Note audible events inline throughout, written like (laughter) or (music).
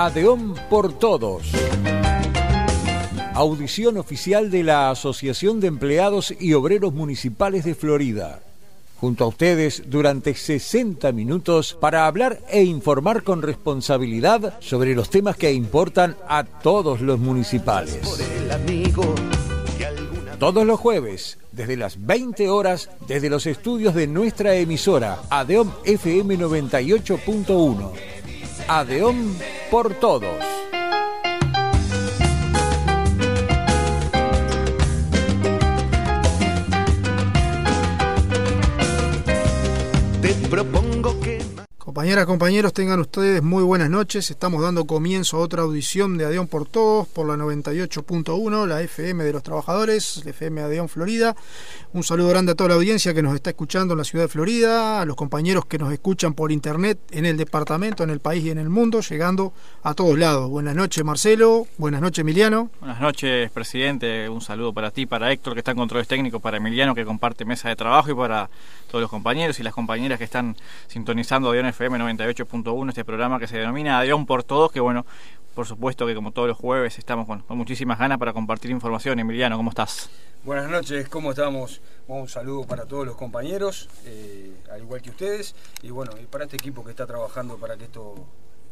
Adeón por Todos. Audición oficial de la Asociación de Empleados y Obreros Municipales de Florida. Junto a ustedes durante 60 minutos para hablar e informar con responsabilidad sobre los temas que importan a todos los municipales. Todos los jueves, desde las 20 horas, desde los estudios de nuestra emisora, Adeom FM 98.1. Adeón por todos. Compañeras, compañeros, tengan ustedes muy buenas noches. Estamos dando comienzo a otra audición de Adeón por Todos por la 98.1, la FM de los Trabajadores, la FM Adeón Florida. Un saludo grande a toda la audiencia que nos está escuchando en la ciudad de Florida, a los compañeros que nos escuchan por internet en el departamento, en el país y en el mundo, llegando a todos lados. Buenas noches, Marcelo. Buenas noches, Emiliano. Buenas noches, presidente. Un saludo para ti, para Héctor, que está en controles técnicos, para Emiliano, que comparte mesa de trabajo, y para todos los compañeros y las compañeras que están sintonizando Adeón FM 98.1, este programa que se denomina Adeón por Todos, que bueno, por supuesto que como todos los jueves estamos con, con muchísimas ganas para compartir información. Emiliano, ¿cómo estás? Buenas noches, ¿cómo estamos? Un saludo para todos los compañeros, eh, al igual que ustedes, y bueno, y para este equipo que está trabajando para que esto,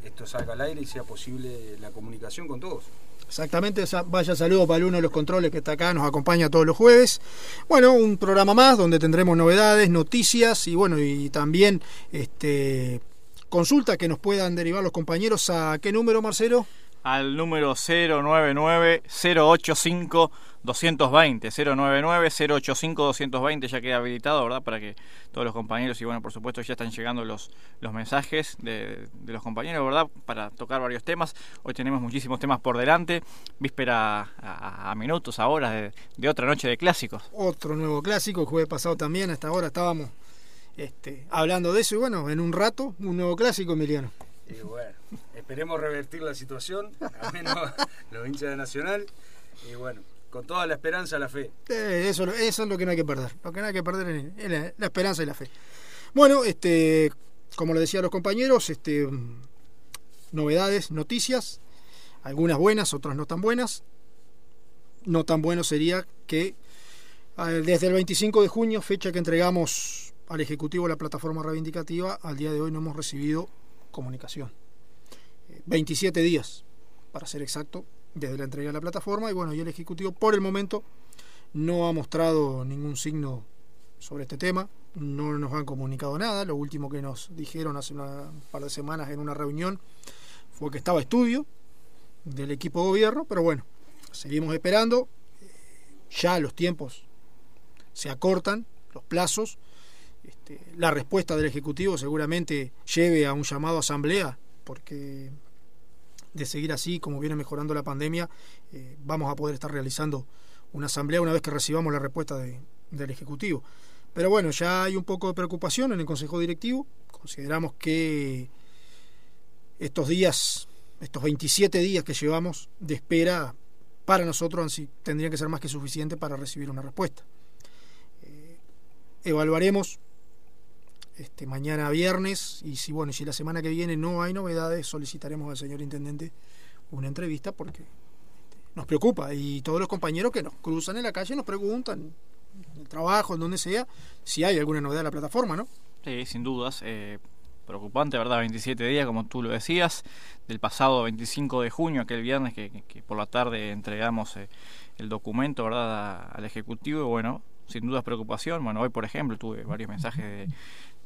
esto salga al aire y sea posible la comunicación con todos. Exactamente, vaya saludo para uno de los controles que está acá, nos acompaña todos los jueves. Bueno, un programa más donde tendremos novedades, noticias y bueno, y también este consulta que nos puedan derivar los compañeros a qué número, Marcelo? Al número 099-085. 220 099 085 220 ya queda habilitado, ¿verdad? Para que todos los compañeros y bueno, por supuesto ya están llegando los, los mensajes de, de, los compañeros, ¿verdad? Para tocar varios temas. Hoy tenemos muchísimos temas por delante, víspera a, a minutos, a horas de, de, otra noche de clásicos. Otro nuevo clásico, el jueves pasado también, hasta ahora estábamos este, hablando de eso y bueno, en un rato un nuevo clásico, Emiliano. Y bueno, esperemos revertir la situación, al menos (laughs) los hinchas de Nacional. Y bueno, con toda la esperanza, la fe. Eh, eso, eso, es lo que no hay que perder. Lo que no hay que perder es la, esperanza y la fe. Bueno, este, como le decía a los compañeros, este, novedades, noticias, algunas buenas, otras no tan buenas. No tan bueno sería que desde el 25 de junio, fecha que entregamos al Ejecutivo la plataforma reivindicativa, al día de hoy no hemos recibido comunicación. 27 días, para ser exacto, desde la entrega de la plataforma y bueno, y el Ejecutivo por el momento no ha mostrado ningún signo sobre este tema, no nos han comunicado nada, lo último que nos dijeron hace una, un par de semanas en una reunión fue que estaba estudio del equipo de gobierno, pero bueno, seguimos esperando, ya los tiempos se acortan, los plazos, este, la respuesta del Ejecutivo seguramente lleve a un llamado a asamblea, porque de seguir así, como viene mejorando la pandemia, eh, vamos a poder estar realizando una asamblea una vez que recibamos la respuesta de, del Ejecutivo. Pero bueno, ya hay un poco de preocupación en el Consejo Directivo. Consideramos que estos días, estos 27 días que llevamos de espera, para nosotros tendrían que ser más que suficiente para recibir una respuesta. Eh, evaluaremos este, mañana viernes y si bueno si la semana que viene no hay novedades solicitaremos al señor intendente una entrevista porque nos preocupa. Y todos los compañeros que nos cruzan en la calle nos preguntan en el trabajo en donde sea si hay alguna novedad de la plataforma no sí sin dudas eh, preocupante verdad 27 días como tú lo decías del pasado 25 de junio aquel viernes que, por la tarde entregamos eh, el documento verdad al ejecutivo y bueno sin dudas preocupación. Bueno hoy por ejemplo tuve varios mensajes de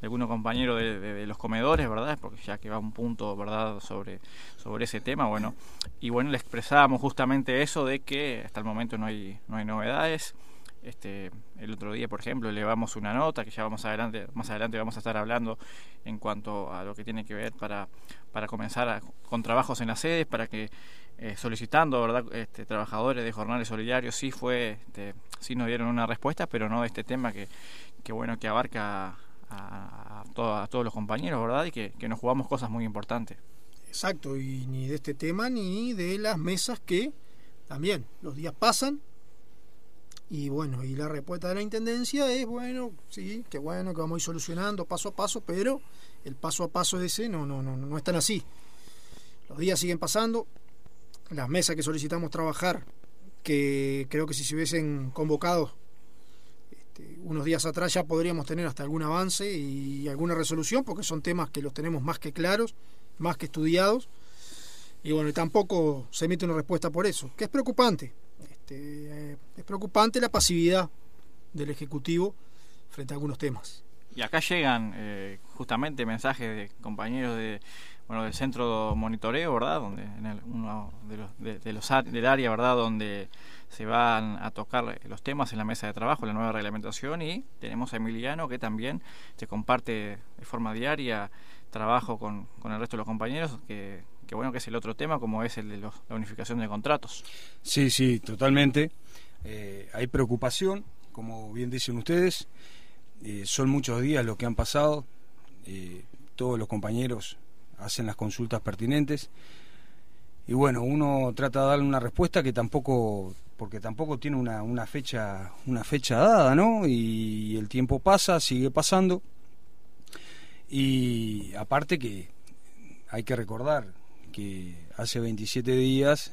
de algunos compañeros de, los comedores, ¿verdad? Porque ya que va un punto, ¿verdad?, sobre, sobre ese tema, bueno. Y bueno, le expresábamos justamente eso de que hasta el momento no hay, no hay novedades. Este, el otro día, por ejemplo, elevamos una nota que ya vamos adelante, más adelante vamos a estar hablando en cuanto a lo que tiene que ver para, para comenzar con trabajos en las sedes, para que eh, solicitando verdad este, trabajadores de jornales solidarios sí fue este, sí nos dieron una respuesta pero no de este tema que, que bueno que abarca a, a, todo, a, todos los compañeros, ¿verdad? Y que, que, nos jugamos cosas muy importantes. Exacto, y ni de este tema ni de las mesas que también los días pasan y bueno, y la respuesta de la Intendencia es, bueno, sí, que bueno, que vamos a ir solucionando paso a paso, pero el paso a paso ese no, no, no, no es tan así. Los días siguen pasando, las mesas que solicitamos trabajar, que creo que si se hubiesen convocado unos días atrás ya podríamos tener hasta algún avance y alguna resolución, porque son temas que los tenemos más que claros, más que estudiados, y bueno, tampoco se emite una respuesta por eso, que es preocupante. Este, eh, es preocupante la pasividad del Ejecutivo frente a algunos temas. Y acá llegan eh, justamente mensajes de compañeros de, bueno, del centro monitoreo, ¿verdad? Donde en el, uno de los, de, los del área, ¿verdad? Donde se van a tocar los temas en la mesa de trabajo, la nueva reglamentación y tenemos a Emiliano que también se comparte de forma diaria trabajo con, con el resto de los compañeros que, que bueno que es el otro tema como es el de la unificación de contratos. Sí, sí, totalmente. Eh, hay preocupación, como bien dicen ustedes. Eh, son muchos días los que han pasado. Eh, todos los compañeros hacen las consultas pertinentes. Y bueno, uno trata de darle una respuesta que tampoco, porque tampoco tiene una, una fecha, una fecha dada, ¿no? Y el tiempo pasa, sigue pasando. Y aparte que hay que recordar que hace 27 días,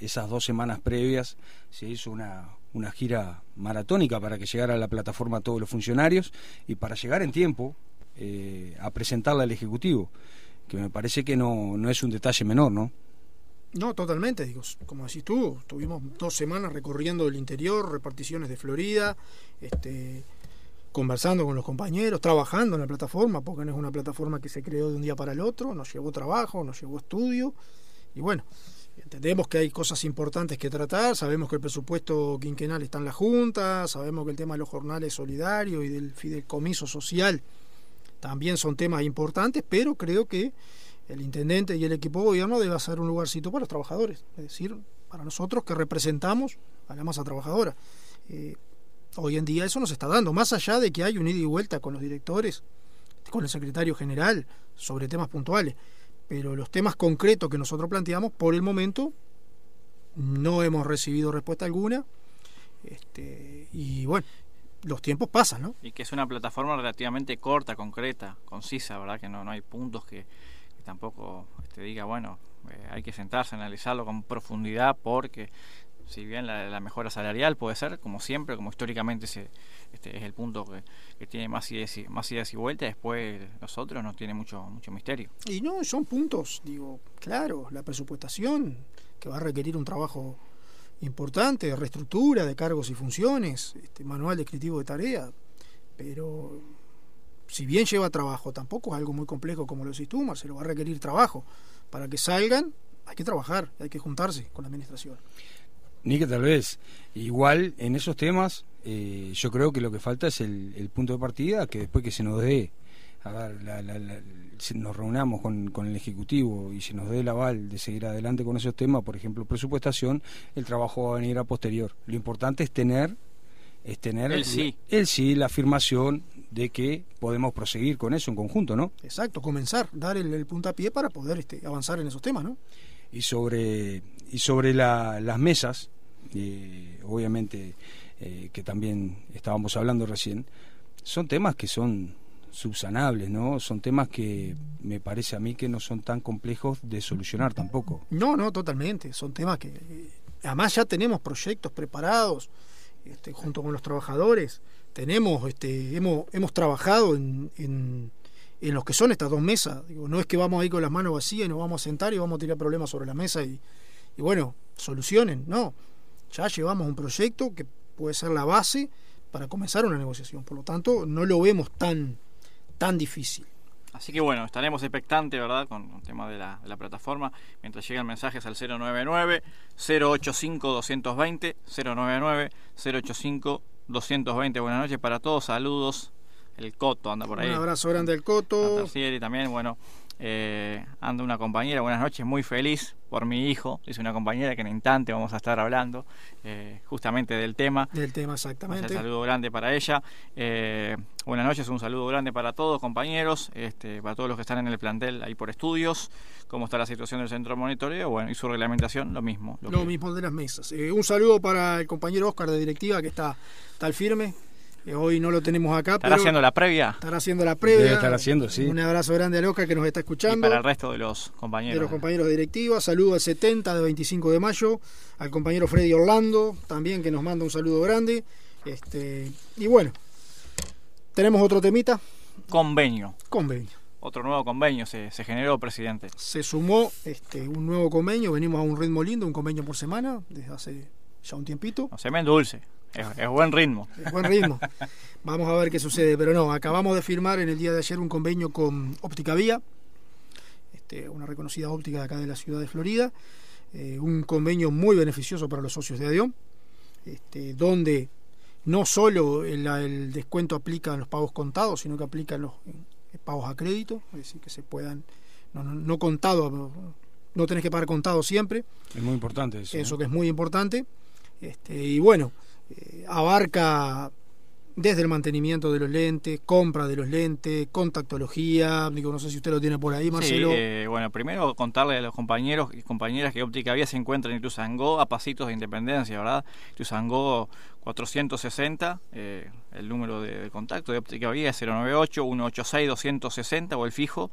esas dos semanas previas, se hizo una, una gira maratónica para que llegara a la plataforma todos los funcionarios y para llegar en tiempo eh, a presentarla al Ejecutivo que me parece que no, no es un detalle menor, ¿no? No, totalmente, digo, como decís tú, tuvimos dos semanas recorriendo el interior, reparticiones de Florida, este, conversando con los compañeros, trabajando en la plataforma, porque no es una plataforma que se creó de un día para el otro, nos llevó trabajo, nos llevó estudio, y bueno, entendemos que hay cosas importantes que tratar, sabemos que el presupuesto quinquenal está en la Junta, sabemos que el tema de los jornales solidarios y del fideicomiso social también son temas importantes, pero creo que el intendente y el equipo de gobierno debe hacer un lugarcito para los trabajadores, es decir, para nosotros que representamos a la masa trabajadora. Eh, hoy en día eso nos está dando, más allá de que hay un ida y vuelta con los directores, con el secretario general, sobre temas puntuales, pero los temas concretos que nosotros planteamos, por el momento, no hemos recibido respuesta alguna. Este, y bueno, los tiempos pasan, ¿no? Y que es una plataforma relativamente corta, concreta, concisa, ¿verdad? Que no, no hay puntos que, tampoco este, diga, bueno, eh, hay que sentarse, analizarlo con profundidad, porque si bien la, mejora salarial puede ser, como siempre, como históricamente se, este, es el punto que, tiene más ideas, y, más ideas y vueltas, después nosotros no tiene mucho, mucho misterio. Y no, son puntos, digo, claro, la presupuestación, que va a requerir un trabajo importante reestructura de cargos y funciones, este, manual descriptivo de tarea, pero si bien lleva trabajo, tampoco es algo muy complejo como lo decís tú, Marcelo, va a requerir trabajo. Para que salgan hay que trabajar, hay que juntarse con la administración. Ni que tal vez. Igual en esos temas eh, yo creo que lo que falta es el, el punto de partida, que después que se nos dé a ver, la, si nos reunamos con, con, el Ejecutivo y se nos dé el aval de seguir adelante con esos temas, por ejemplo, presupuestación, el trabajo va a venir a posterior. Lo importante es tener es tener el sí. el sí, la afirmación de que podemos proseguir con eso en conjunto, ¿no? Exacto, comenzar, dar el, puntapié para poder este, avanzar en esos temas, ¿no? Y sobre, y sobre las mesas, eh, obviamente eh, que también estábamos hablando recién, son temas que son subsanables, ¿no? Son temas que me parece a mí que no son tan complejos de solucionar tampoco. No, no, totalmente. Son temas que eh, además ya tenemos proyectos preparados este, junto con los trabajadores. Tenemos, este, hemos, hemos trabajado en, en, los que son estas dos mesas. No es que vamos ahí con las manos vacías y nos vamos a sentar y vamos a tirar problemas sobre la mesa y, y bueno, solucionen. No, ya llevamos un proyecto que puede ser la base para comenzar una negociación. Por lo tanto, no lo vemos tan tan difícil. Así que bueno, estaremos expectantes, ¿verdad?, con el tema de la, de la plataforma, mientras llegan mensajes al 099-085-220, 099-085-220. Buenas noches para todos, saludos. El Coto anda por ahí. Un abrazo grande al Coto. y también, bueno, eh, anda una compañera, buenas noches, muy feliz por mi hijo. Es una compañera que en instante vamos a estar hablando eh, justamente del tema. Del tema, exactamente. Un saludo grande para ella. Eh, buenas noches, un saludo grande para todos, compañeros, este, para todos los que están en el plantel ahí por estudios. ¿Cómo está la situación del centro de monitoreo? Bueno, y su reglamentación, lo mismo. Lo, mismo de las mesas. un saludo para el compañero Oscar de directiva que está, tal firme Eh, hoy no lo tenemos acá, ¿Estará pero haciendo la previa? estará haciendo la previa. Debe estar haciendo, sí. Un abrazo grande a Loca que nos está Y escuchando. para el resto de los compañeros. de los compañeros de directiva. Saludo al 70 de 25 de mayo, al compañero Freddy Orlando, también que nos manda un saludo grande. Este, y bueno, tenemos otro temita, Convenio. convenio. Otro nuevo convenio se, se generó, presidente. Se sumó este, un nuevo convenio, venimos a un ritmo lindo, un convenio por semana, desde hace ya un tiempito. No se me endulce. Es, es buen ritmo. Es buen ritmo. Vamos a ver qué sucede, pero no, acabamos de firmar en el día de ayer un convenio con Óptica Vía, este, una reconocida óptica de acá de la ciudad de Florida, eh, un convenio muy beneficioso para los socios de ADIOM, este, donde no solo el, el descuento aplica en los pagos contados, sino que aplica en los en pagos a crédito, es decir, que se puedan, no, no, no contado, no tenés que pagar contado siempre, Es muy importante eso. eso que es muy importante. Este, y bueno, eh, abarca desde el mantenimiento de los lentes, compra de los lentes, contactología, digo, no sé si usted lo tiene por ahí, Marcelo. Sí, eh, bueno, primero contarle a los compañeros y compañeras que Óptica Vía se encuentra en Ituzangó a pasitos de Independencia, ¿verdad? Ituzangó 460, eh, el número de, de contacto de Óptica Vía es 098-186-260 o el fijo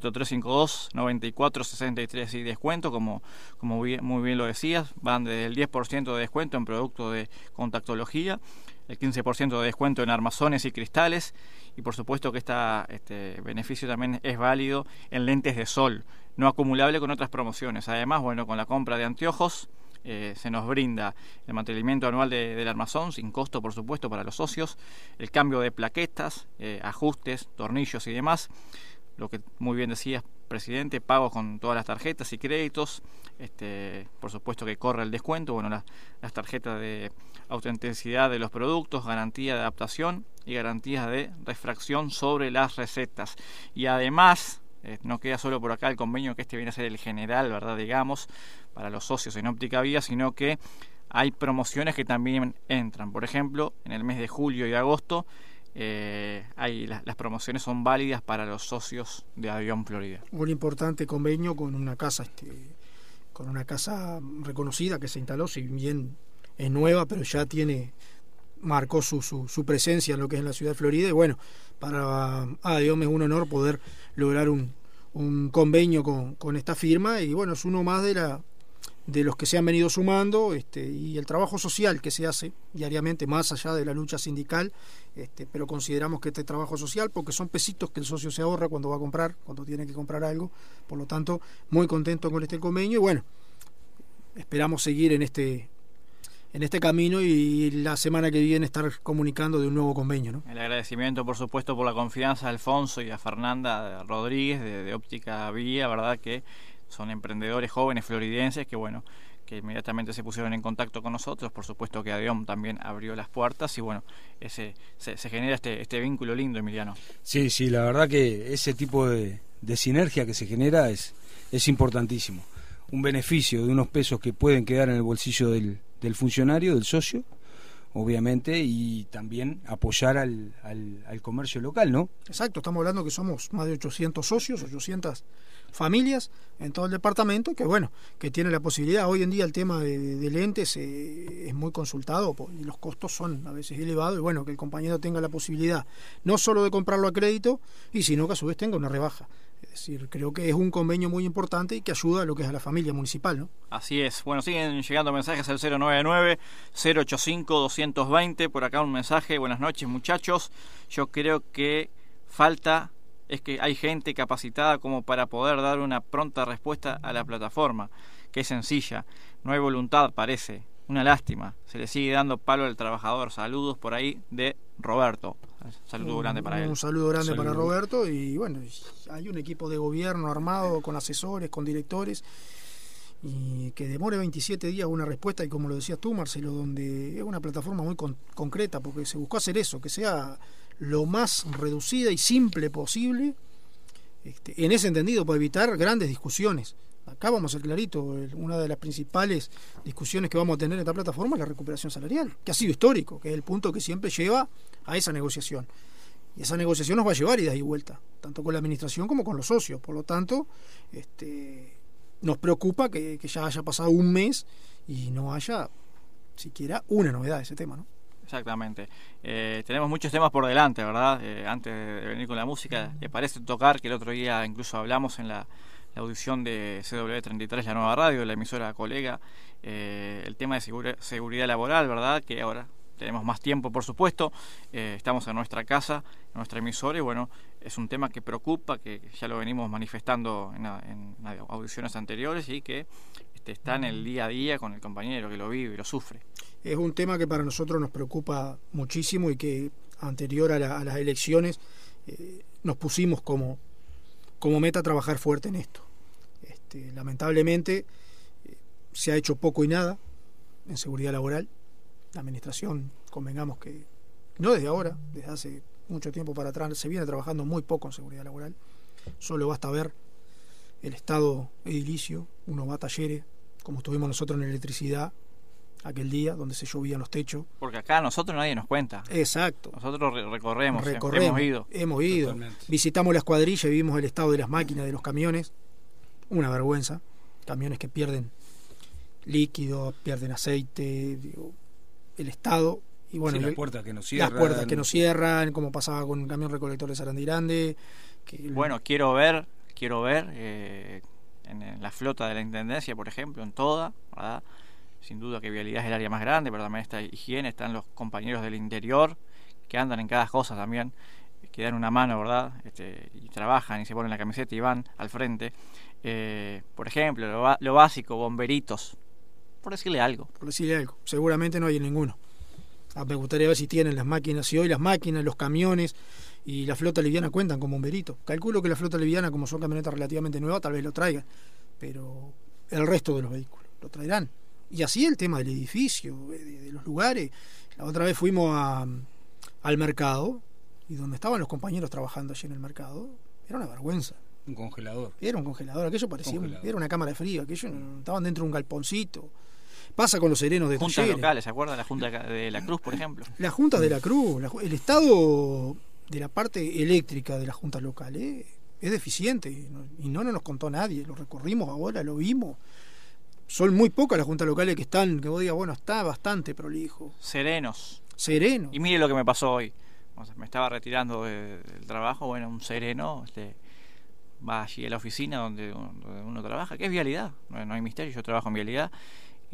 4352-9463 y descuento, como, como muy bien lo decías, van desde el 10% de descuento en productos de contactología, el 15% de descuento en armazones y cristales y por supuesto que este beneficio también es válido en lentes de sol, no acumulable con otras promociones. Además, bueno, con la compra de anteojos eh, se nos brinda el mantenimiento anual de- del armazón, sin costo por supuesto para los socios, el cambio de plaquetas, eh, ajustes, tornillos y demás, lo que muy bien decías, presidente, pagos con todas las tarjetas y créditos, este, por supuesto que corre el descuento, bueno, la- las tarjetas de autenticidad de los productos, garantía de adaptación y garantías de refracción sobre las recetas. Y además, eh, no queda solo por acá el convenio que este viene a ser el general, ¿verdad? Digamos, para los socios en óptica vía, sino que hay promociones que también entran. Por ejemplo, en el mes de julio y agosto, eh, hay, las, promociones son válidas para los socios de Avión Florida. Un importante convenio con una casa, este, con una casa reconocida que se instaló, si bien es nueva, pero ya tiene marcó su, presencia en lo que es la ciudad de Florida y bueno, para ADIOM es un honor poder lograr un, convenio con, con esta firma y bueno, es uno más de la de los que se han venido sumando este, y el trabajo social que se hace diariamente más allá de la lucha sindical este, pero consideramos que este trabajo social porque son pesitos que el socio se ahorra cuando va a comprar cuando tiene que comprar algo por lo tanto muy contento con este convenio y bueno esperamos seguir en este en este camino y la semana que viene estar comunicando de un nuevo convenio ¿no? El agradecimiento, por supuesto, por la confianza a Alfonso y a Fernanda Rodríguez de, Óptica Vía, ¿verdad? Que son emprendedores jóvenes floridenses que, bueno, que inmediatamente se pusieron en contacto con nosotros. Por supuesto que Adeom también abrió las puertas y, bueno, ese, se, se genera este, este vínculo lindo, Emiliano. Sí, sí, la verdad que ese tipo de, de sinergia que se genera es, es importantísimo. Un beneficio de unos pesos que pueden quedar en el bolsillo del, del funcionario, del socio, obviamente, y también apoyar al, al, al comercio local, ¿no? Exacto, estamos hablando que somos más de 800 socios, 800 familias en todo el departamento, que bueno, que tiene la posibilidad. Hoy en día el tema de, de lentes eh, es muy consultado y los costos son a veces elevados y bueno, que el compañero tenga la posibilidad no solo de comprarlo a crédito, y sino que a su vez tenga una rebaja. Es decir, creo que es un convenio muy importante y que ayuda a lo que es a la familia municipal. Así es. Bueno, siguen llegando mensajes al 099-085-220. Por acá un mensaje. Buenas noches, muchachos. Yo creo que falta es que hay gente capacitada como para poder dar una pronta respuesta a la plataforma, que es sencilla. No hay voluntad, parece. Una lástima. Se le sigue dando palo al trabajador. Saludos por ahí de Roberto. Saludo Un- grande para él. Un saludo grande Saludo. para Roberto y bueno, hay un equipo de gobierno armado con asesores, con directores y que demore 27 días una respuesta y como lo decías tú Marcelo, donde es una plataforma muy con- concreta porque se buscó hacer eso, que sea lo más reducida y simple posible este, en ese entendido para evitar grandes discusiones. Acá vamos a ser clarito, una de las principales discusiones que vamos a tener en esta plataforma es la recuperación salarial, que ha sido histórico, que es el punto que siempre lleva a esa negociación. Y esa negociación nos va a llevar ida y vuelta, tanto con la administración como con los socios. Por lo tanto, este, nos preocupa que, ya haya pasado un mes y no haya siquiera una novedad de ese tema. ¿no? Exactamente. Eh, tenemos muchos temas por delante, ¿verdad? Eh, antes de venir con la música, ¿le parece tocar que el otro día incluso hablamos en la, audición de CW33, la nueva radio, la emisora colega, eh, el tema de seguridad laboral, ¿verdad? Que ahora tenemos más tiempo, por supuesto, eh, estamos en nuestra casa, en nuestra emisora, y bueno, es un tema que preocupa, que ya lo venimos manifestando en, audiciones anteriores y que este, está en el día a día con el compañero que lo vive y lo sufre. Es un tema que para nosotros nos preocupa muchísimo y que anterior a las elecciones eh, nos pusimos como, como meta trabajar fuerte en esto. Este, lamentablemente eh, se ha hecho poco y nada en seguridad laboral. La administración, convengamos que no desde ahora, desde hace mucho tiempo para atrás, se viene trabajando muy poco en seguridad laboral. Solo basta ver el estado edilicio, uno va a talleres, como estuvimos nosotros en electricidad aquel día, donde se llovían los techos. Porque acá a nosotros nadie nos cuenta. Exacto. Nosotros re- recorremos, Recorremos, hemos ido. hemos ido. Totalmente. Visitamos la escuadrilla y vimos el estado de las máquinas, de los camiones. Una vergüenza. Camiones que pierden líquido, pierden aceite, digo, el estado. Y bueno, Sí, las puertas que no cierran. las puertas que no cierran, como pasaba con el camión recolector de Sarandí Grande. que el- Bueno, quiero ver, quiero ver eh, en, en la flota de la Intendencia, por ejemplo, en toda, ¿verdad? Sin duda que vialidad es el área más grande, pero también está higiene, están los compañeros del interior que andan en cada cosa también, que dan una mano, ¿verdad? Este, y trabajan y se ponen la camiseta y van al frente. Eh, por ejemplo, lo, lo básico, bomberitos, por decirle algo. por decirle algo. Seguramente no hay ninguno. Ah, me gustaría ver si tienen las máquinas, si hoy las máquinas, los camiones y la flota liviana cuentan con bomberitos. Calculo que la flota liviana, como son camionetas relativamente nuevas, tal vez lo traigan, pero el resto de los vehículos lo traerán. Y así el tema del edificio, de, de los lugares. La otra vez fuimos a, al mercado y donde estaban los compañeros trabajando allí en el mercado, era una vergüenza. Un congelador. Era un congelador, aquello parecía un- era una cámara de frío, aquello no- estaban dentro de un galponcito. Pasa con los serenos de Juntas talleres. locales, ¿se acuerdan? La Junta de la Cruz, por ejemplo. Las juntas de la Cruz, la el estado de la parte eléctrica de las juntas locales es deficiente y no, nos contó nadie, lo recorrimos ahora, lo vimos. Son muy pocas las juntas locales que están, que vos digas, bueno, está bastante prolijo, Serenos. sereno. Y mire lo que me pasó hoy. O sea, me estaba retirando de- del trabajo, bueno, un sereno este, va allí a la oficina donde, donde uno trabaja, que es vialidad, no, no hay misterio, yo trabajo en vialidad,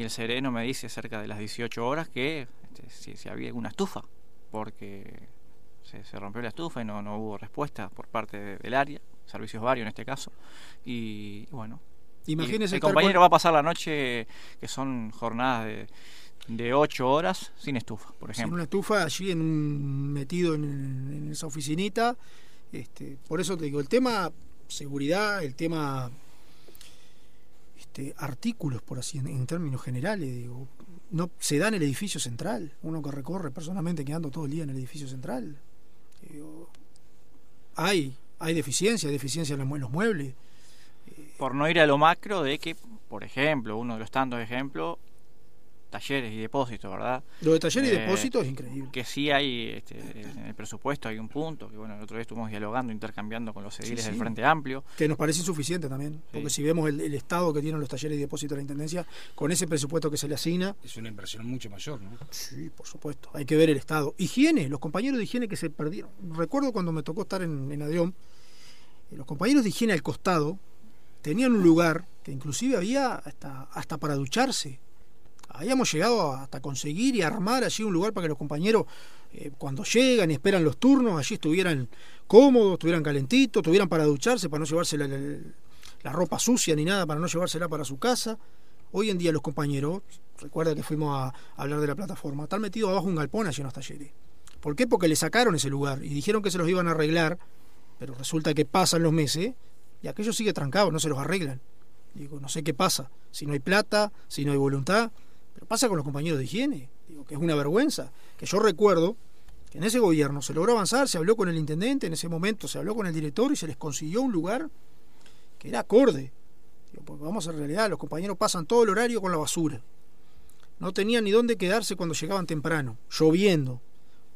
y el sereno me dice cerca de las 18 horas que este, si, si había alguna estufa, porque se, se rompió la estufa y no, no hubo respuesta por parte de- del área, servicios varios en este caso, y bueno, Imagínese el compañero con- va a pasar la noche, que son jornadas de, de 8 horas, sin estufa, por sin ejemplo. una estufa allí en un- metido en, en esa oficinita. Este, por eso te digo, el tema seguridad, el tema este, artículos, por así en, en términos generales, digo, no se da en el edificio central. Uno que recorre personalmente quedando todo el día en el edificio central. digo, hay, hay deficiencia, hay deficiencia en los muebles. por no ir a lo macro de que, por ejemplo, uno de los tantos ejemplos, talleres y depósitos, ¿verdad? Lo de taller y Eh, depósito es increíble. Que sí hay, este, en el presupuesto hay un punto, que bueno, el otro día estuvimos dialogando, intercambiando con los ediles sí. del Frente Amplio. Que nos parece insuficiente también. Porque si vemos el, el estado que tienen los talleres y depósitos de la Intendencia, con ese presupuesto que se le asigna, Es una inversión mucho mayor, ¿no? Sí, por supuesto. Hay que ver el estado. Higiene, los compañeros de higiene que se perdieron. Recuerdo cuando me tocó estar en, en Adrión, eh, los compañeros de higiene al costado tenían un lugar que inclusive había hasta, hasta para ducharse. Habíamos llegado hasta conseguir y armar allí un lugar para que los compañeros, eh, cuando llegan y esperan los turnos, allí estuvieran cómodos, estuvieran calentitos, tuvieran para ducharse, para no llevarse la, ropa sucia ni nada, para no llevársela para su casa. Hoy en día los compañeros, recuerda que fuimos a, a hablar de la plataforma, están metidos abajo un galpón allí en los talleres. ¿Por qué? Porque le sacaron ese lugar y dijeron que se los iban a arreglar, pero resulta que pasan los meses y aquello sigue trancado, no se los arreglan. Digo, no sé qué pasa, si no hay plata, si no hay voluntad, pero pasa con los compañeros de higiene, digo, que es una vergüenza, que yo recuerdo que en ese gobierno se logró avanzar, se habló con el intendente, en ese momento se habló con el director y se les consiguió un lugar que era acorde. Digo, porque vamos a realidad, los compañeros pasan todo el horario con la basura. No tenían ni dónde quedarse cuando llegaban temprano, lloviendo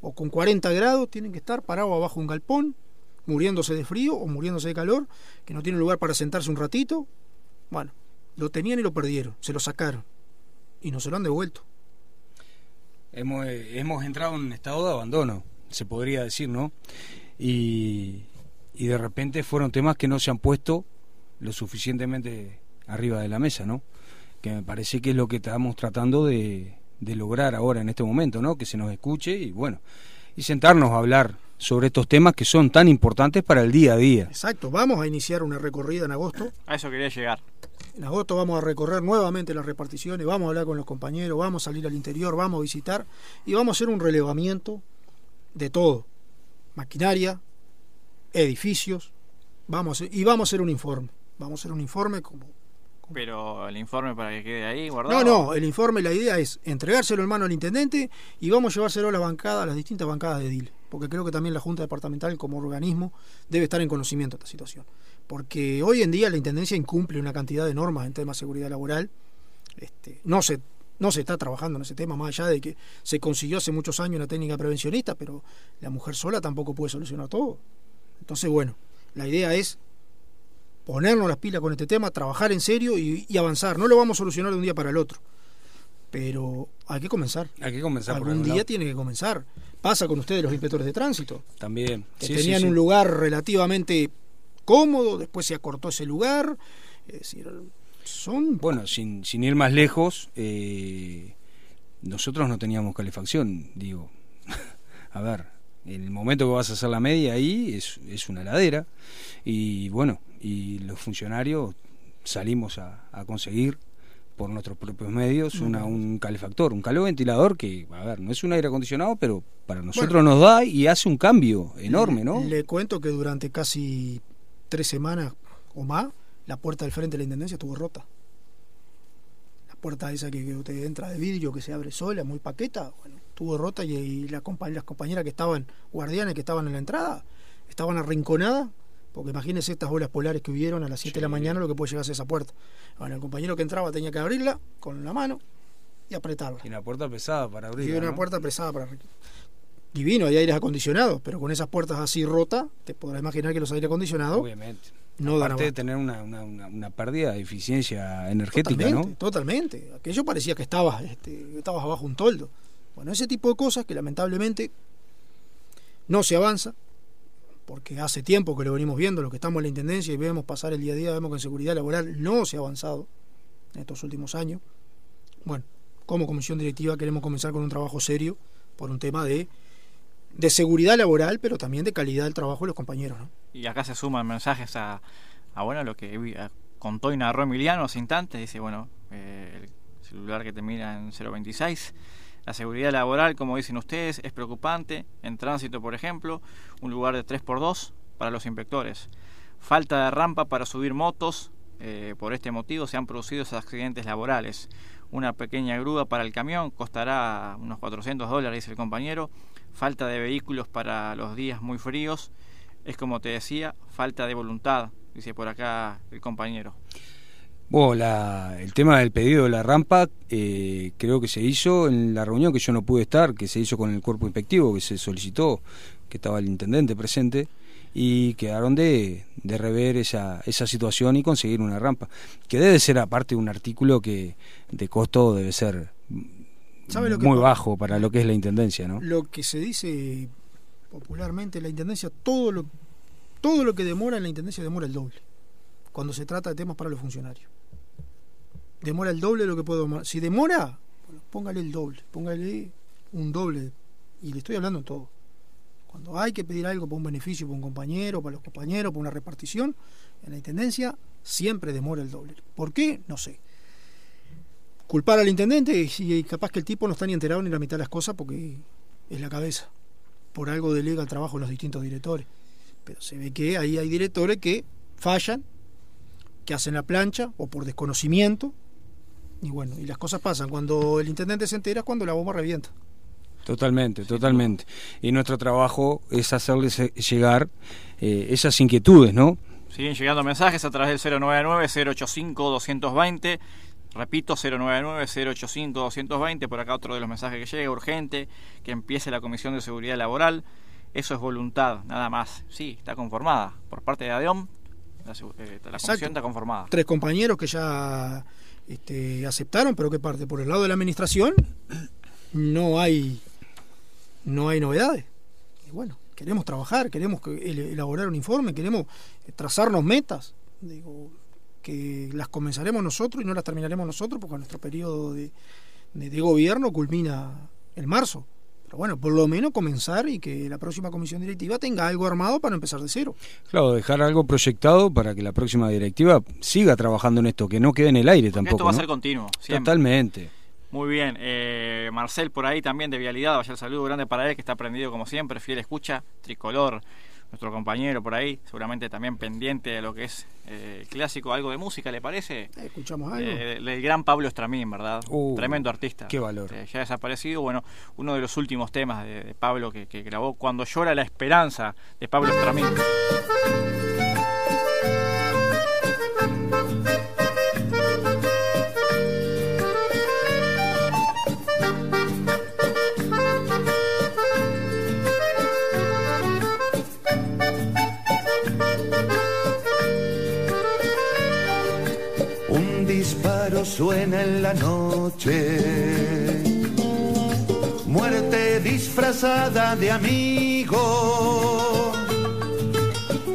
o con 40 grados, tienen que estar parados abajo un galpón, muriéndose de frío o muriéndose de calor, que no tienen lugar para sentarse un ratito. Bueno, lo tenían y lo perdieron, se lo sacaron y no se lo han devuelto. hemos, eh, hemos entrado en un estado de abandono, se podría decir, ¿no? Y, y de repente fueron temas que no se han puesto lo suficientemente arriba de la mesa, ¿no? Que me parece que es lo que estamos tratando de, de lograr ahora en este momento, ¿no? Que se nos escuche y bueno, y sentarnos a hablar sobre estos temas que son tan importantes para el día a día. Exacto, vamos a iniciar una recorrida en agosto. A eso quería llegar. En agosto vamos a recorrer nuevamente las reparticiones, vamos a hablar con los compañeros, vamos a salir al interior, vamos a visitar y vamos a hacer un relevamiento de todo. Maquinaria, edificios, vamos a- y vamos a hacer un informe. Vamos a hacer un informe como Pero el informe para que quede ahí guardado. No, no, el informe, la idea es entregárselo en mano al intendente y vamos a llevárselo a las bancadas, a las distintas bancadas de DIL. Porque creo que también la Junta Departamental, como organismo, debe estar en conocimiento de esta situación. Porque hoy en día la intendencia incumple una cantidad de normas en temas de seguridad laboral. Este, no se no se está trabajando en ese tema, más allá de que se consiguió hace muchos años una técnica prevencionista, pero la mujer sola tampoco puede solucionar todo. Entonces, bueno, la idea es ponernos las pilas con este tema, trabajar en serio y, y avanzar. No lo vamos a solucionar de un día para el otro, pero hay que comenzar. Hay que comenzar por Algún algún día lado. tiene que comenzar. Pasa con ustedes los inspectores de tránsito, También. que Sí, sí, tenían sí. un lugar relativamente cómodo, después se acortó ese lugar. Es decir, son Bueno, sin, sin ir más lejos, eh, nosotros no teníamos calefacción, digo. (laughs) a ver, en el momento que vas a hacer la media ahí es, es una heladera y bueno, y los funcionarios salimos a, a conseguir por nuestros propios medios una, un calefactor, un calor-ventilador que, a ver, no es un aire acondicionado, pero para nosotros nos da y hace un cambio enorme, ¿no? Le cuento que durante casi tres semanas o más, la puerta del frente de la intendencia estuvo rota. La puerta esa que, que usted entra de vidrio, que se abre sola, muy paqueta, bueno, estuvo rota y, y la las compañeras que estaban, guardianes que estaban en la entrada, estaban arrinconadas, porque imagínense estas olas polares que hubieron a las 7 de la mañana, lo que puede llegar a esa puerta. Bueno, el compañero que entraba tenía que abrirla con la mano y apretarla. Y una puerta pesada para Y abrir. una puerta pesada para. Divino, hay aires acondicionados, pero con esas puertas así rotas, te podrás imaginar que los aires acondicionados Obviamente. no Aparte de tener una, una, una, una pérdida de eficiencia energética, Totalmente, ¿no? totalmente. Aquello parecía que estabas, este, estabas abajo un toldo. Bueno, ese tipo de cosas que lamentablemente no se avanza, porque hace tiempo que lo venimos viendo, los que estamos en la intendencia y vemos pasar el día a día, vemos que en seguridad laboral no se ha avanzado en estos últimos años. Bueno, como comisión directiva queremos comenzar con un trabajo serio por un tema de, de seguridad laboral, pero también de calidad del trabajo de los compañeros. ¿no? Y acá se suman mensajes a, a bueno, lo que a- contó y narró Emiliano hace instantes. Dice, bueno, eh, el celular que termina en 026. La seguridad laboral, como dicen ustedes, es preocupante. En tránsito, por ejemplo, un lugar de 3x2 para los inspectores. Falta de rampa para subir motos. eh, por este motivo se han producido esos accidentes laborales. Una pequeña grúa para el camión costará unos 400 dólares, dice el compañero. Falta de vehículos para los días muy fríos. Es como te decía, falta de voluntad, dice por acá el compañero. Bueno, la- el tema del pedido de la rampa eh, creo que se hizo en la reunión que yo no pude estar, que se hizo con el cuerpo inspectivo, que se solicitó, que estaba el intendente presente, y quedaron de, de rever esa, esa situación y conseguir una rampa, que debe ser aparte un artículo que de costo debe ser ¿Sabe lo que muy bajo para lo que es la intendencia, ¿no? Lo que se dice popularmente en la intendencia, todo lo, todo lo que demora en la intendencia demora el doble. Cuando se trata de temas para los funcionarios. Demora el doble de lo que puede demorar. Si demora, bueno, póngale el doble, póngale un doble. Y le estoy hablando en todo. Cuando hay que pedir algo para un beneficio, para un compañero, para los compañeros, para una repartición, en la intendencia siempre demora el doble. ¿Por qué? No sé. Culpar al intendente y capaz que el tipo no está ni enterado ni la mitad de las cosas porque es la cabeza. Por algo delega el trabajo a los distintos directores. Pero se ve que ahí hay directores que fallan, que hacen la plancha o por desconocimiento. Y bueno, y las cosas pasan. Cuando el intendente se entera es cuando la bomba revienta. Totalmente, totalmente. Y nuestro trabajo es hacerles eh, llegar eh, esas inquietudes, ¿no? Siguen llegando mensajes a través del 099-085-220. Repito, 099-085-220. Por acá otro de los mensajes que llega, urgente, que empiece la Comisión de Seguridad Laboral. Eso es voluntad, nada más. Sí, está conformada. Por parte de ADEOM, la, eh, la comisión está conformada. Tres compañeros que ya este, aceptaron, pero ¿qué parte? Por el lado de la administración, no hay no hay novedades. Y bueno, queremos trabajar, queremos que- el- elaborar un informe, queremos trazarnos metas. Digo, que las comenzaremos nosotros y no las terminaremos nosotros porque nuestro periodo de, de- de gobierno culmina en marzo. Pero bueno, por lo menos comenzar y que la próxima comisión directiva tenga algo armado para empezar de cero. Claro, dejar algo proyectado para que la próxima directiva siga trabajando en esto, que no quede en el aire Porque tampoco. esto va a ser continuo. Siempre. Totalmente. Muy bien. Eh, Marcel por ahí también de Vialidad. Vaya el saludo grande para él que está prendido como siempre. Fiel escucha. Tricolor. Nuestro compañero por ahí. Seguramente también pendiente de lo que es eh, el clásico. Algo de música, ¿le parece? Escuchamos algo. Eh, del gran Pablo Estramín, ¿verdad? Uh, Tremendo artista. qué valor. Ya desaparecido. Bueno, uno de los últimos temas de, de Pablo que, que grabó Cuando llora la esperanza de Pablo Estramín. Suena en la noche. Muerte disfrazada de amigo.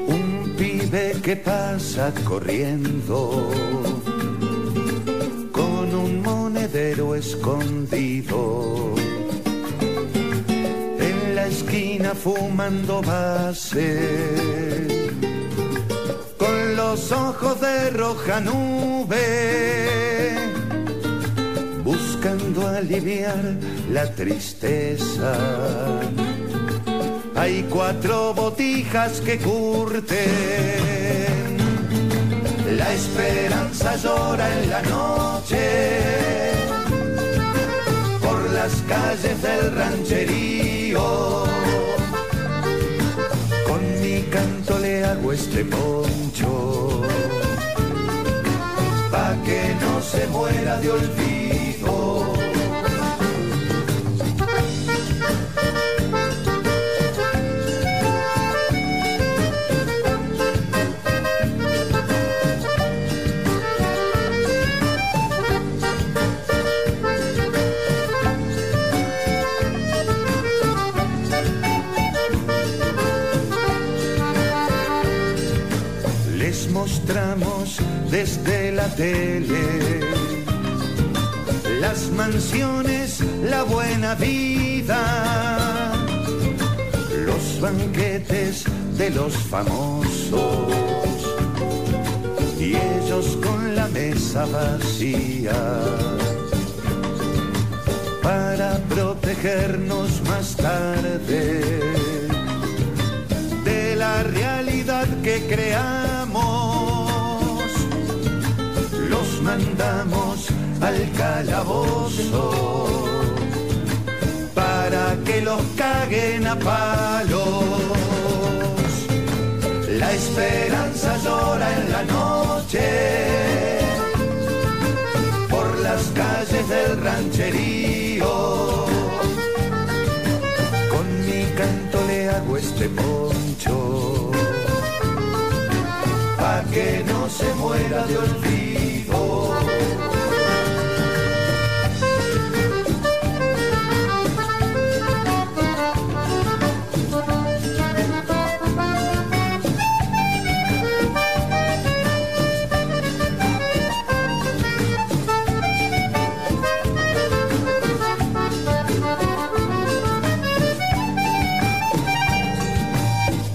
Un pibe que pasa corriendo. Con un monedero escondido. En la esquina fumando base con los ojos de roja nube, buscando aliviar la tristeza. Hay cuatro botijas que curten, la esperanza llora en la noche, por las calles del rancherío canto le hago este poncho pa que no se muera de olvido. Las mansiones, la buena vida, los banquetes de los famosos y ellos con la mesa vacía para protegernos más tarde de la realidad que creamos. Mandamos al calabozo para que los caguen a palos. La esperanza llora en la noche por las calles del rancherío. Con mi canto le hago este poncho pa' que no se muera de olvido.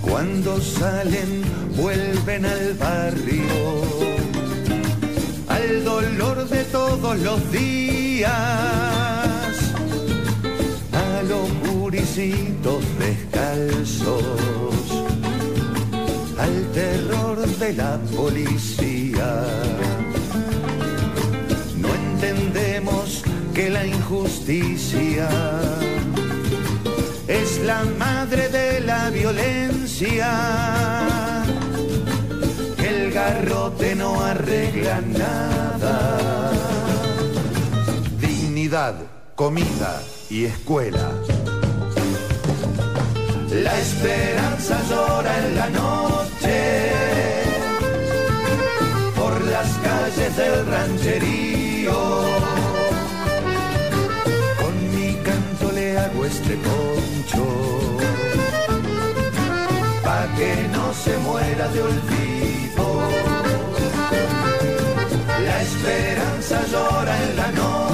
Cuando salen, vuelven al barrio, los días, a los puricitos descalzos, al terror de la policía. No entendemos que la injusticia es la madre de la violencia. Que el garrote no arregla nada. Comida y escuela. La esperanza llora en la noche por las calles del rancherío con mi canto hago este poncho, pa' que no se muera de olvido. La esperanza llora en la noche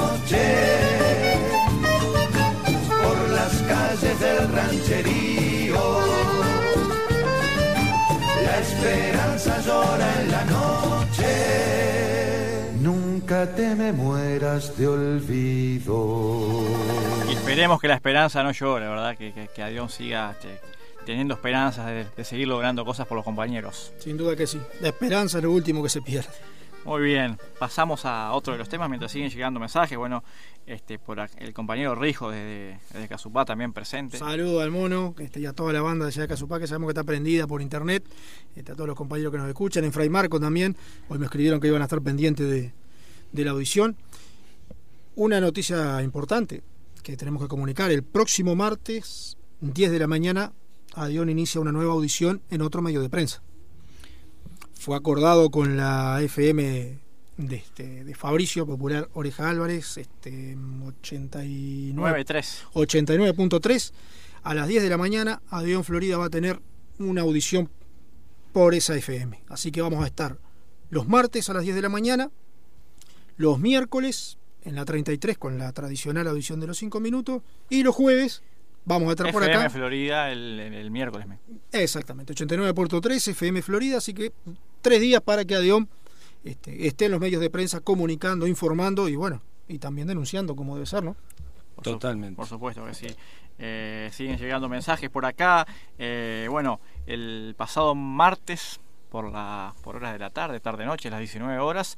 La esperanza llora en la noche. Nunca te me mueras de olvido. Y esperemos que la esperanza no llore, ¿verdad? Que, que, que Adión siga este, teniendo esperanzas de, de seguir logrando cosas por los compañeros. Sin duda que sí. La esperanza es lo último que se pierde. Muy bien, pasamos a otro de los temas mientras siguen llegando mensajes. Bueno, este por el compañero Rijo desde, desde Casupá también presente. Saludo al mono este, y a toda la banda de allá de Casupá, que sabemos que está prendida por internet. Este, a todos los compañeros que nos escuchan. En Fray Marco también. Hoy me escribieron que iban a estar pendientes de, de la audición. Una noticia importante que tenemos que comunicar. El próximo martes, 10 de la mañana, Adión inicia una nueva audición en otro medio de prensa. Fue acordado con la FM de, este, de Fabricio Popular Oreja Álvarez, este, 89, 9-3. 89.3 a las 10 de la mañana Adión Florida va a tener una audición por esa FM así que vamos a estar los martes a las 10 de la mañana los miércoles en la 33 con la tradicional audición de los 5 minutos y los jueves vamos a estar por FM acá Florida el, el- el miércoles. me- exactamente 89.3 FM Florida así que tres días para que Adión este, esté en los medios de prensa comunicando informando y bueno y también denunciando como debe ser no Por su- Totalmente. por supuesto que sí. Eh, siguen llegando mensajes por acá. Eh, bueno, el pasado martes, por, la, por horas de la tarde, tarde-noche, las 19 horas,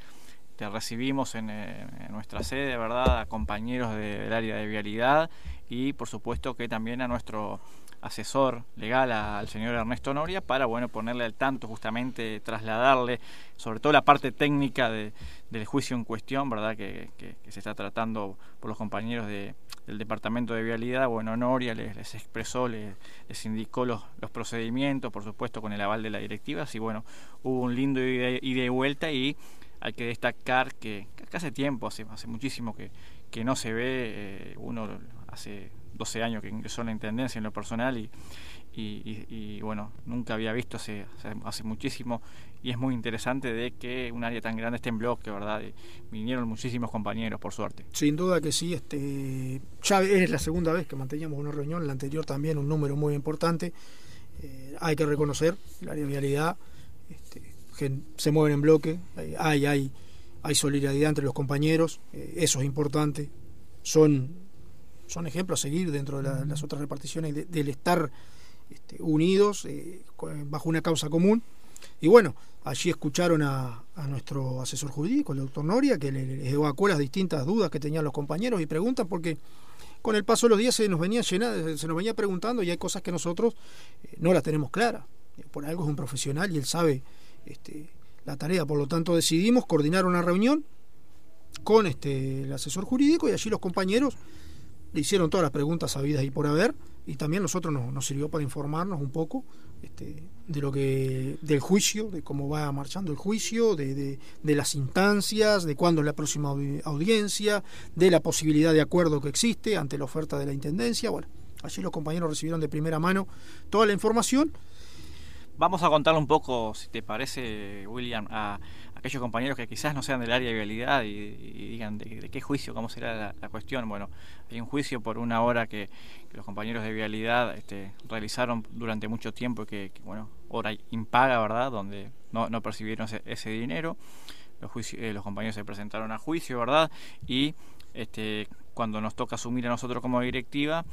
te recibimos en, eh, en nuestra sede, ¿verdad? A compañeros de- del área de vialidad y, por supuesto, que también a nuestro asesor legal, al señor Ernesto Noria, para, bueno, ponerle al tanto, justamente trasladarle, sobre todo la parte técnica de- del juicio en cuestión, ¿verdad? Que, que- se está tratando por los compañeros de, del Departamento de Vialidad. Bueno, Noria les, les expresó, les, les indicó los, los procedimientos, por supuesto, con el aval de la directiva. Así, bueno, hubo un lindo ida y vuelta y hay que destacar que, hace tiempo, hace, hace muchísimo que, que no se ve, eh, uno hace 12 años que ingresó en la Intendencia en lo personal y, y, bueno, nunca había visto hace, hace, muchísimo y es muy interesante de que un área tan grande esté en bloque, ¿verdad? Vinieron muchísimos compañeros, por suerte. Sin duda que sí, este, ya es la segunda vez que manteníamos una reunión, la anterior también un número muy importante. Eh, hay que reconocer el área de vialidad, este, se mueven en bloque, hay, hay, hay, hay solidaridad entre los compañeros, eh, eso es importante. Son, son ejemplos a seguir dentro de la- las otras reparticiones de- del estar este, unidos eh, bajo una causa común. Y bueno, allí escucharon a, nuestro asesor jurídico, el doctor Noria, que le- les evacuó las distintas dudas que tenían los compañeros y preguntas, porque con el paso de los días se nos venía llena- se nos venía preguntando y hay cosas que nosotros eh, no las tenemos claras. Eh, Por algo es un profesional y él sabe este, la tarea, por lo tanto decidimos coordinar una reunión con este, el asesor jurídico y allí los compañeros le hicieron todas las preguntas sabidas y por haber y también nosotros nos, nos sirvió para informarnos un poco este, de lo que del juicio de cómo va marchando el juicio de, de- las instancias de cuándo es la próxima audi- audiencia de la posibilidad de acuerdo que existe ante la oferta de la intendencia. Bueno allí los compañeros recibieron de primera mano toda la información. Vamos a contarle un poco, si te parece, William, a aquellos compañeros que quizás no sean del área de vialidad y, y digan de, de qué juicio, cómo será la, la cuestión. Bueno, hay un juicio por una hora que, que los compañeros de vialidad este, realizaron durante mucho tiempo y que, que, bueno, hora impaga, ¿verdad? Donde no, no percibieron ese, ese dinero. Los, juicio- eh, los compañeros se presentaron a juicio, ¿verdad? Y este, cuando nos toca asumir a nosotros como directiva,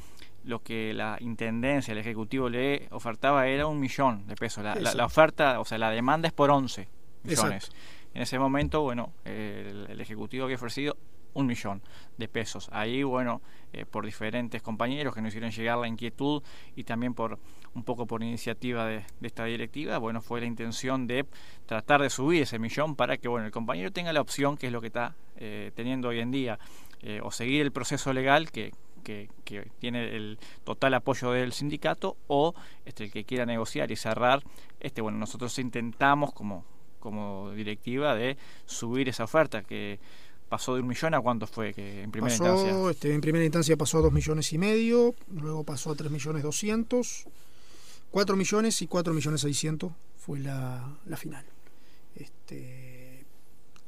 lo que la intendencia, el ejecutivo le ofertaba era un millón de pesos. La, la- oferta, o sea, la demanda es por 11 millones. Exacto. En ese momento, bueno, el, ejecutivo había ofrecido un millón de pesos. Ahí, bueno, eh, por diferentes compañeros que nos hicieron llegar la inquietud y también por un poco por iniciativa de, de esta directiva, bueno, fue la intención de tratar de subir ese millón para que, bueno, el compañero tenga la opción, que es lo que está eh, teniendo hoy en día, eh, o seguir el proceso legal que, que, que tiene el total apoyo del sindicato o este, el que quiera negociar y cerrar, este, bueno, nosotros intentamos como, como directiva de subir esa oferta que pasó de un millón a cuánto fue que en primera pasó, instancia. Este, en primera instancia pasó a dos millones y medio, luego pasó a tres millones doscientos, cuatro millones y cuatro millones seiscientos fue la, la final. Este,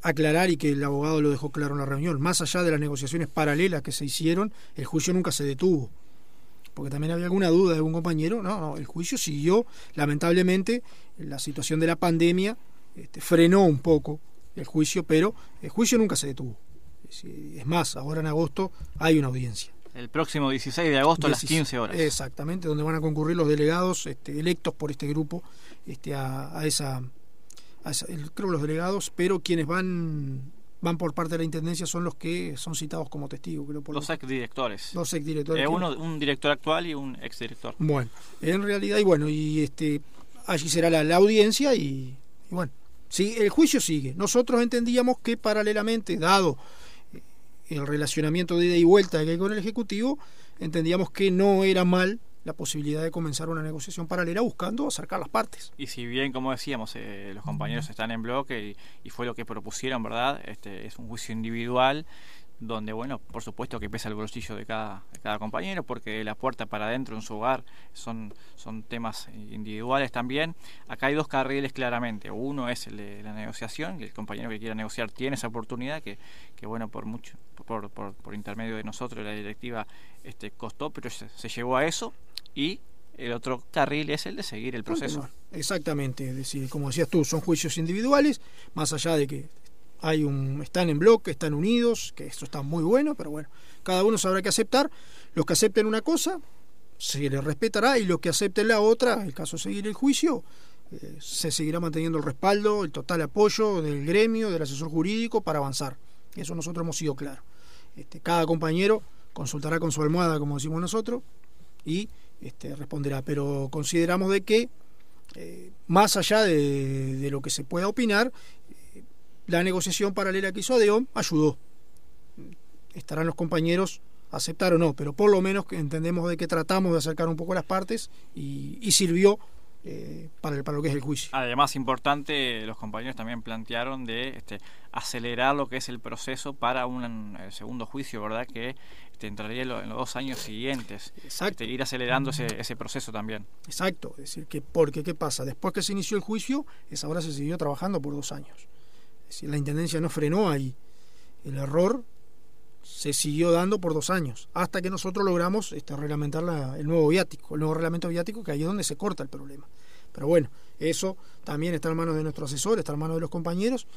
aclarar y que el abogado lo dejó claro en la reunión, más allá de las negociaciones paralelas que se hicieron, el juicio nunca se detuvo. Porque también había alguna duda de un compañero, no, no, el juicio siguió, lamentablemente, la situación de la pandemia este, frenó un poco el juicio, pero el juicio nunca se detuvo. Es más, ahora en agosto hay una audiencia. El próximo 16 de agosto a las 15 horas. Exactamente, donde van a concurrir los delegados este, electos por este grupo este, a, a esa, a esa el, creo los delegados, pero quienes van van por parte de la intendencia son los que son citados como testigos. Creo, por los exdirectores. Dos exdirectores. Eh, uno, un director actual y un exdirector. Bueno, en realidad, y bueno, y este allí será la, la audiencia y, y bueno, Sí, el juicio sigue. Nosotros entendíamos que paralelamente, dado eh, el relacionamiento de ida y vuelta que hay con el Ejecutivo, entendíamos que no era mal la posibilidad de comenzar una negociación paralela buscando acercar las partes. Y si bien, como decíamos, eh, los compañeros están en bloque y, y, fue lo que propusieron, ¿verdad? Este es un juicio individual donde, bueno, por supuesto que pesa el bolsillo de cada, cada compañero, porque la puerta para adentro en su hogar son, son temas individuales también. Acá hay dos carriles claramente. Uno es el de la negociación, que el compañero que quiera negociar tiene esa oportunidad, que, que bueno, por mucho, por, por, por intermedio de nosotros, la directiva este, costó, pero se, se llegó a eso. Y el otro carril es el de seguir el proceso. Exactamente, es decir, como decías tú, son juicios individuales, más allá de que hay un están en bloque, están unidos, que eso está muy bueno, pero bueno, cada uno sabrá que aceptar. Los que acepten una cosa se les respetará y los que acepten la otra, el caso de seguir el juicio, eh, se seguirá manteniendo el respaldo, el total apoyo del gremio, del asesor jurídico para avanzar. Eso nosotros hemos sido claros. Este, cada compañero consultará con su almohada, como decimos nosotros, y este, responderá. Pero consideramos de que, eh, más allá de, lo que se pueda opinar, la negociación paralela que hizo Adeón ayudó. Estarán los compañeros aceptar o no, pero por lo menos entendemos de que tratamos de acercar un poco las partes y, y sirvió eh, para, el, para lo que es el juicio. Además, importante, los compañeros también plantearon de este, acelerar lo que es el proceso para un eh, segundo juicio, ¿verdad? Que este, entraría en, lo, en, los dos años siguientes. Exacto. Este, ir acelerando ese, ese, proceso también. Exacto. Es decir, que porque, ¿qué pasa? Después que se inició el juicio, esa hora se siguió trabajando por dos años si la intendencia no frenó ahí el error se siguió dando por dos años hasta que nosotros logramos este, reglamentar la, el nuevo viático el nuevo reglamento viático que ahí es donde se corta el problema. Pero bueno eso también está en manos de nuestro asesor está en manos de los compañeros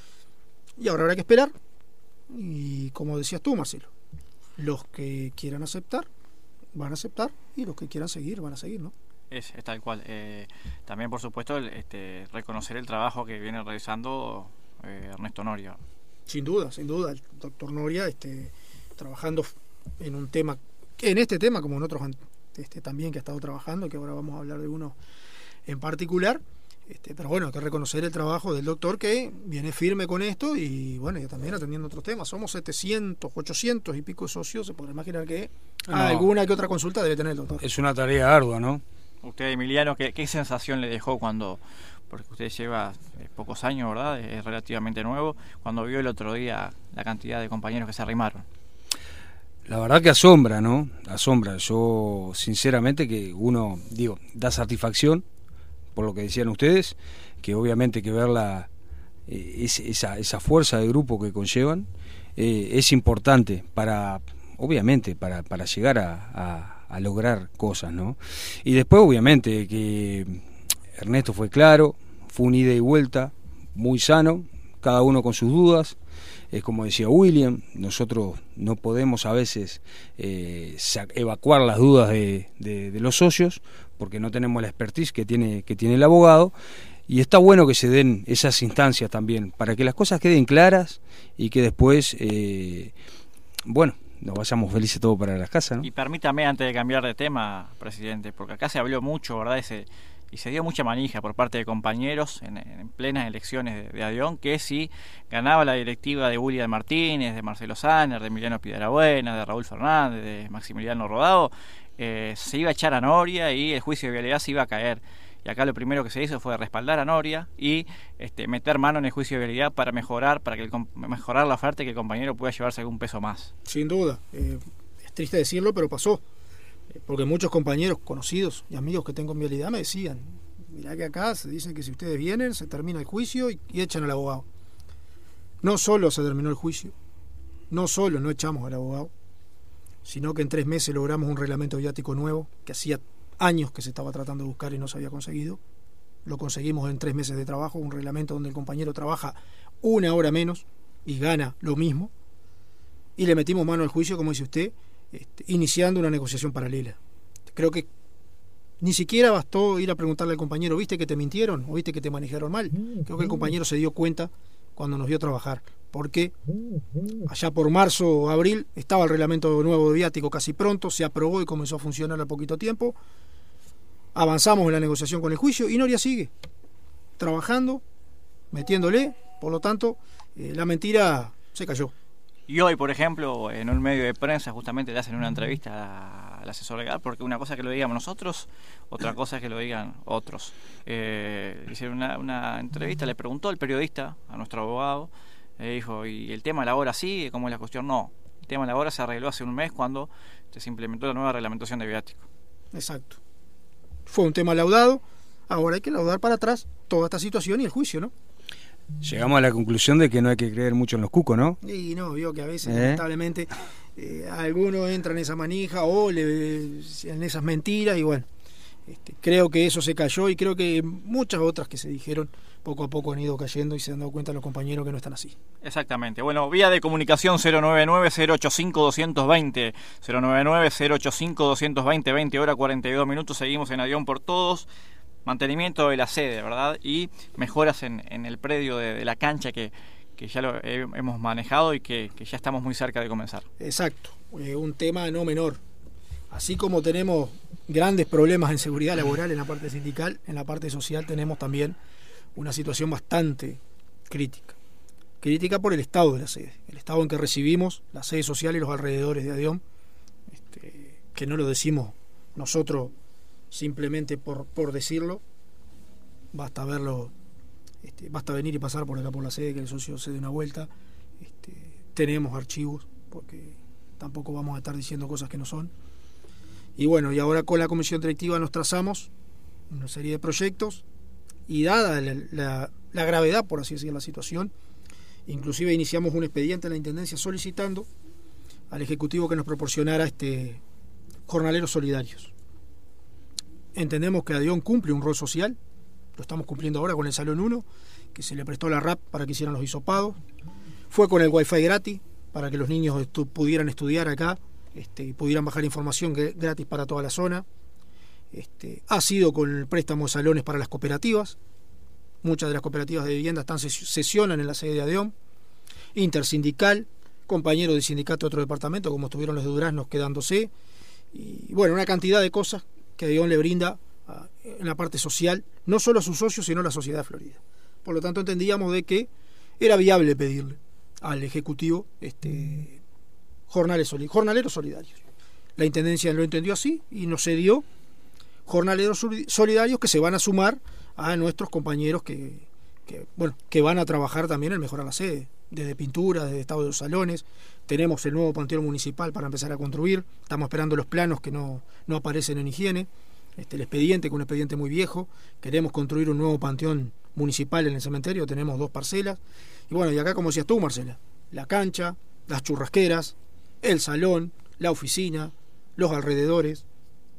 y ahora habrá que esperar. Y como decías tú Marcelo los que quieran aceptar van a aceptar y los que quieran seguir van a seguir no es, es tal cual. Eh, también por supuesto el, este, reconocer el trabajo que viene realizando eh, Ernesto Noria. Sin duda, sin duda, el doctor Noria este, trabajando en un tema, en este tema como en otros este, también que ha estado trabajando, que ahora vamos a hablar de uno en particular. Este, pero bueno, hay que reconocer el trabajo del doctor que viene firme con esto y bueno, y también atendiendo otros temas. Somos 700, 800 y pico socios, se podrá imaginar que no, alguna que otra consulta debe tener el doctor. Es una tarea ardua, ¿no? Usted, Emiliano, ¿qué, qué sensación le dejó cuando porque usted lleva eh, pocos años, ¿verdad? Es relativamente nuevo, cuando vio el otro día la cantidad de compañeros que se arrimaron. La verdad que asombra, ¿no? Asombra. Yo, sinceramente, que uno, digo, da satisfacción por lo que decían ustedes, que obviamente que ver la, eh, esa, esa fuerza de grupo que conllevan eh, es importante para, obviamente, para, para llegar a, a, a lograr cosas, ¿no? Y después, obviamente, que Ernesto fue claro, fue un ida y vuelta muy sano, cada uno con sus dudas. Es como decía William, nosotros no podemos a veces eh, evacuar las dudas de, los socios porque no tenemos la expertise que tiene, que tiene el abogado. Y está bueno que se den esas instancias también, para que las cosas queden claras y que después, eh, bueno, nos vayamos felices todos para las casas. Y permítame, antes de cambiar de tema, presidente, porque acá se habló mucho, ¿verdad? Ese, y se dio mucha manija por parte de compañeros en, en plenas elecciones de, de, que si ganaba la directiva de William Martínez, de Marcelo Sanner, de Emiliano Piedrabuena, de Raúl Fernández, de Maximiliano Rodado, eh, se iba a echar a Noria y el juicio de vialidad se iba a caer. Y acá lo primero que se hizo fue respaldar a Noria y este, meter mano en el juicio de vialidad para mejorar, para que mejorar la oferta y que el compañero pueda llevarse algún peso más. Sin duda, eh, es triste decirlo, pero pasó. Porque muchos compañeros conocidos y amigos que tengo en vialidad me decían, mirá que acá se dicen que si ustedes vienen, se termina el juicio y, y echan al abogado. No solo se terminó el juicio, no solo no echamos al abogado, sino que en tres meses logramos un reglamento viático nuevo que hacía años que se estaba tratando de buscar y no se había conseguido. Lo conseguimos en tres meses de trabajo, un reglamento donde el compañero trabaja una hora menos y gana lo mismo. Y le metimos mano al juicio, como dice usted, este, iniciando una negociación paralela. Creo que ni siquiera bastó ir a preguntarle al compañero, ¿viste que te mintieron o viste que te manejaron mal? Creo que el compañero se dio cuenta cuando nos vio trabajar, porque allá por marzo o abril estaba el reglamento nuevo de viático casi pronto, se aprobó y comenzó a funcionar a poquito tiempo avanzamos en la negociación con el juicio y Noria sigue trabajando, metiéndole, por lo tanto, eh, la mentira se cayó. Y hoy, por ejemplo, en un medio de prensa justamente le hacen una entrevista al asesor legal, porque una cosa es que lo digamos nosotros, otra cosa es que lo digan otros. Eh, hicieron una, entrevista, le preguntó el periodista, a nuestro abogado, le dijo, ¿y el tema de la hora sí? ¿Cómo es la cuestión? No. El tema de la hora se arregló hace un mes cuando se implementó la nueva reglamentación de viático. Exacto fue un tema laudado, ahora hay que laudar para atrás toda esta situación y el juicio, ¿no? Llegamos a la conclusión de que no hay que creer mucho en los cucos, ¿no? Y no, vio que a veces, ¿Eh? lamentablemente, eh, alguno entra en esa manija o le, en esas mentiras y bueno, este, creo que eso se cayó y creo que muchas otras que se dijeron poco a poco han ido cayendo y se han dado cuenta los compañeros que no están así. Exactamente. Bueno, vía de comunicación 099-085-220. 099-085-220, 20 horas 42 minutos. Seguimos en avión por todos. Mantenimiento de la sede, ¿verdad? Y mejoras en, el predio de, la cancha que, ya lo hemos manejado y que, ya estamos muy cerca de comenzar. Exacto. Eh, un tema no menor. Así como tenemos grandes problemas en seguridad laboral en la parte sindical, en la parte social tenemos también una situación bastante crítica. Crítica por el estado de la sede, el estado en que recibimos la sede social y los alrededores de Adión, este, que no lo decimos nosotros simplemente por, por decirlo, basta verlo, este, basta venir y pasar por acá por la sede, que el socio se dé una vuelta, este, tenemos archivos, porque tampoco vamos a estar diciendo cosas que no son. Y bueno, y ahora con la comisión directiva nos trazamos una serie de proyectos y dada la, gravedad, por así decir, la situación, inclusive iniciamos un expediente en la Intendencia solicitando al Ejecutivo que nos proporcionara este jornaleros solidarios. Entendemos que Adión cumple un rol social, lo estamos cumpliendo ahora con el Salón 1, que se le prestó la RAP para que hicieran los hisopados, fue con el Wi-Fi gratis para que los niños pudieran estudiar acá este, y pudieran bajar información gratis para toda la zona. Este, ha sido con el préstamo de salones para las cooperativas. Muchas de las cooperativas de vivienda están sesionan en la sede de ADEOM. Intersindical, compañeros de sindicato de otro departamento, como estuvieron los de Duraznos quedándose. Y bueno, una cantidad de cosas que ADEOM le brinda en la parte social, no solo a sus socios, sino a la sociedad de Florida. Por lo tanto, entendíamos de que era viable pedirle al Ejecutivo este, jornales, jornaleros solidarios. La Intendencia lo entendió así y nos cedió jornaleros solidarios que se van a sumar a nuestros compañeros que, bueno, que van a trabajar también en mejorar la sede, desde pintura, desde estado de los salones. Tenemos el nuevo panteón municipal para empezar a construir. Estamos esperando los planos que no, no aparecen en higiene. Este, el expediente, que es un expediente muy viejo. Queremos construir un nuevo panteón municipal en el cementerio. Tenemos dos parcelas. Y bueno, y acá, como decías tú, Marcela, la cancha, las churrasqueras, el salón, la oficina, los alrededores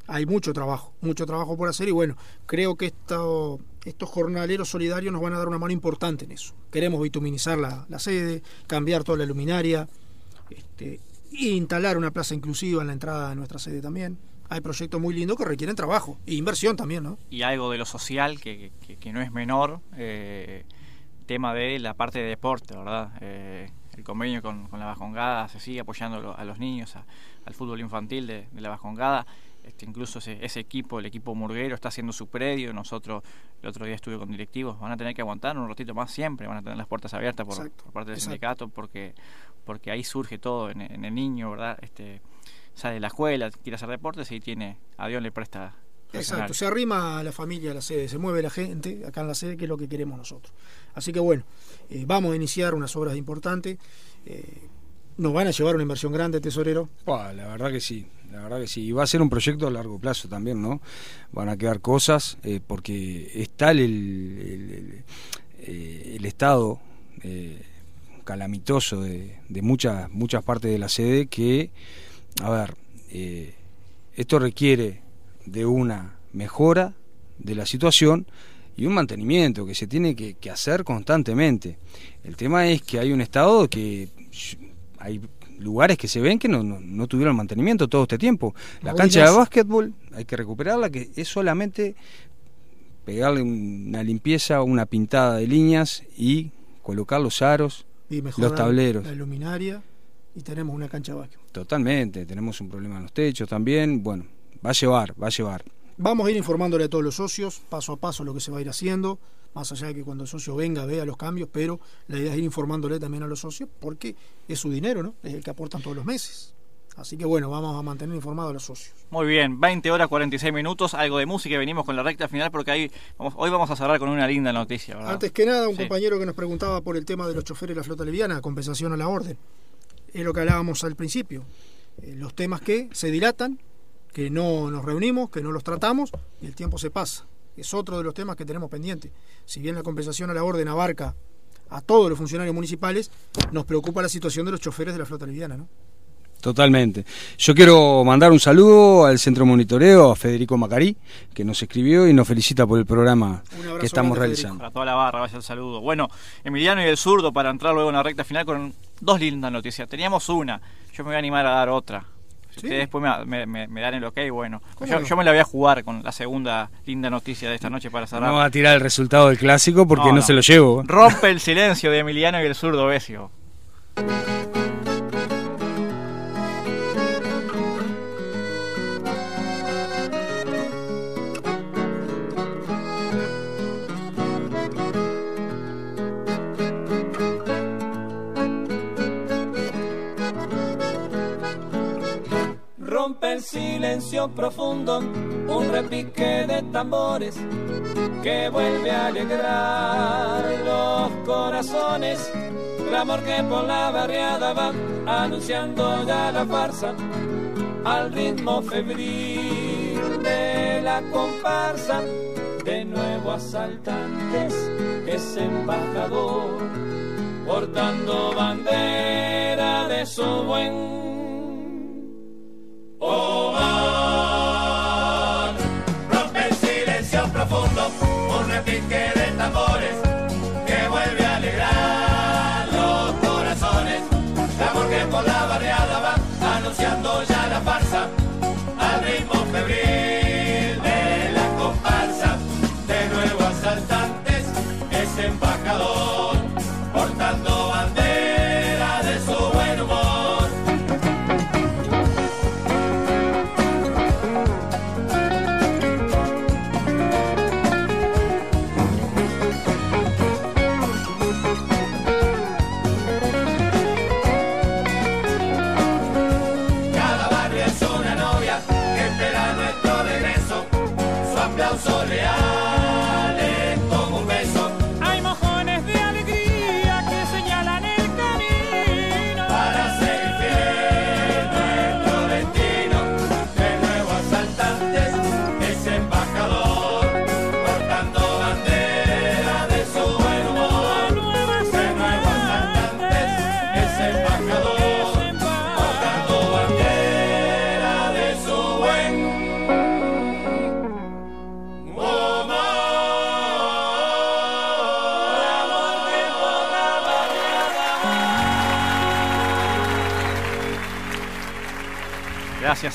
hay mucho trabajo, mucho trabajo por hacer y bueno, creo que esto, estos jornaleros solidarios nos van a dar una mano importante en eso. Queremos bituminizar la, sede, cambiar toda la luminaria, este, instalar una plaza inclusiva en la entrada de nuestra sede también. Hay proyectos muy lindos que requieren trabajo e inversión también, ¿no? Y algo de lo social que, no es menor, eh, tema de la parte de deporte, ¿verdad? Eh, el convenio con, la Bajongada se sigue apoyando a los niños, al fútbol infantil de, de la Bajongada este, incluso ese, equipo, el equipo murguero, está haciendo su predio. Nosotros el otro día estuve con directivos, van a tener que aguantar un ratito más siempre, van a tener las puertas abiertas por, parte del sindicato, porque, porque ahí surge todo en, el niño, ¿verdad? Este, sale de la escuela, quiere hacer deportes y tiene, a Dios le presta Exacto, se arrima a la familia a la sede, se mueve la gente acá en la sede, que es lo que queremos nosotros. Así que bueno, eh, vamos a iniciar unas obras importantes. Eh, ¿Nos van a llevar una inversión grande, tesorero? la verdad que sí, la verdad que sí. Y va a ser un proyecto a largo plazo también, ¿no? Van a quedar cosas, eh, porque está el, el, el, estado calamitoso de, de, muchas, muchas partes de la sede que, a ver, esto requiere de una mejora de la situación y un mantenimiento que se tiene que, hacer constantemente. El tema es que hay un estado que hay lugares que se ven que no, no, tuvieron mantenimiento todo este tiempo. La cancha de básquetbol hay que recuperarla, que es solamente pegarle una limpieza, una pintada de líneas y colocar los aros, y los tableros. La luminaria y tenemos una cancha de básquetbol. Totalmente, tenemos un problema en los techos también. Bueno, va a llevar, va a llevar. Vamos a ir informándole a todos los socios, paso a paso, lo que se va a ir haciendo, más allá de que cuando el socio venga vea los cambios, pero la idea es ir informándole también a los socios porque es su dinero, ¿no? Es el que aportan todos los meses. Así que bueno, vamos a mantener informados a los socios. Muy bien, 20 horas 46 minutos, algo de música y venimos con la recta final porque ahí hoy vamos a cerrar con una linda noticia. ¿verdad? Antes que nada, un compañero que nos preguntaba por el tema de los choferes de la flota liviana, compensación a la orden. Es lo que hablábamos al principio. Eh, los temas que se dilatan que no nos reunimos, que no los tratamos y el tiempo se pasa. Es otro de los temas que tenemos pendiente. Si bien la compensación a la orden abarca a todos los funcionarios municipales, nos preocupa la situación de los choferes de la flota liviana, ¿no? Totalmente. Yo quiero mandar un saludo al Centro Monitoreo, a Federico Macarí, que nos escribió y nos felicita por el programa que estamos realizando. Para toda la barra, vaya el saludo. Bueno, Emiliano y el zurdo, para entrar luego en la recta final con dos lindas noticias. Teníamos una, yo me voy a animar a dar otra después me, dan el ok, bueno. Yo, me la voy a jugar con la segunda linda noticia de esta noche para cerrar. No va a tirar el resultado del clásico porque no, se lo llevo. Rompe el silencio de Emiliano y el zurdo Besio. Silencio profundo, un repique de tambores que vuelve a alegrar los corazones. Clamor que por la barriada va anunciando ya la farsa al ritmo febril de la comparsa. De nuevo asaltantes, ese embajador portando bandera de su buen profundo, un repique de tambores que vuelve a alegrar los corazones. La que por la barriada va anunciando ya la farsa al ritmo febril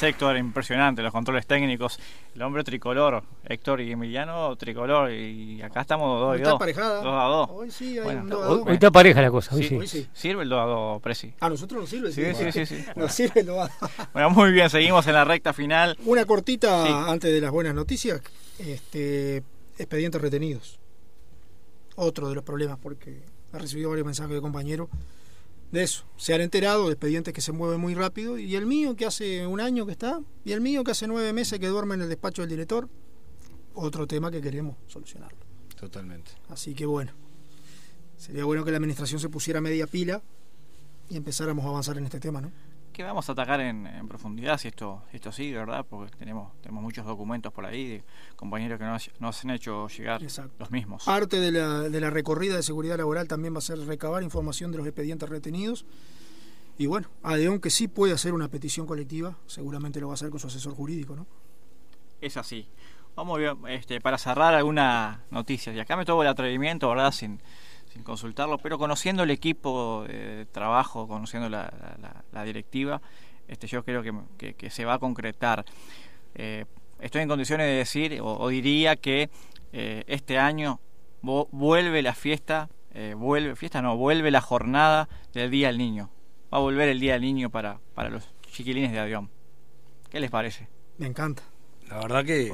Gracias Héctor, impresionante los controles técnicos. El hombre tricolor, Héctor y Emiliano tricolor. Y acá estamos dos y Está dos. emparejada. Dos a dos. Hoy sí hay Bueno, un 2 a hoy- 2. Hoy está pareja la cosa, hoy Sí, sí. Hoy sí. Sirve el 2 a 2, Presi. A nosotros nos sirve. Sí, sí, sí, sí. (laughs) Nos sirve el 2 a 2. (laughs) Bueno, muy bien, seguimos en la recta final. Una cortita Sí. antes de las buenas noticias. Este, expedientes retenidos. Otro de los problemas, porque he recibido varios mensajes de compañeros de eso. Se han enterado de expedientes que se mueven muy rápido. Y el mío que hace un año que está, y el mío que hace nueve meses que duerme en el despacho del director, otro tema que queremos solucionarlo. Totalmente. Así que bueno, sería bueno que la administración se pusiera media pila y empezáramos a avanzar en este tema, ¿no? Que vamos a atacar en, en profundidad si esto si esto sigue, ¿verdad? Porque tenemos tenemos muchos documentos por ahí de compañeros que nos, nos han hecho llegar Exacto. los mismos. Parte de la, de la recorrida de seguridad laboral también va a ser recabar información de los expedientes retenidos. Y bueno, Adeón que sí puede hacer una petición colectiva, seguramente lo va a hacer con su asesor jurídico, ¿no? Es así. Vamos bien, este, para cerrar alguna noticia. Y acá me tomo el atrevimiento, ¿verdad? Sin, sin consultarlo, pero conociendo el equipo de trabajo, conociendo la, la- la directiva, este, yo creo que, que- que se va a concretar. Eh, estoy en condiciones de decir, o, o diría que eh, este año vo- vuelve la fiesta, eh, vuelve, fiesta no, vuelve la jornada del Día del Niño. Va a volver el Día del Niño para, para los chiquilines de avión. ¿Qué les parece? Me encanta, La verdad que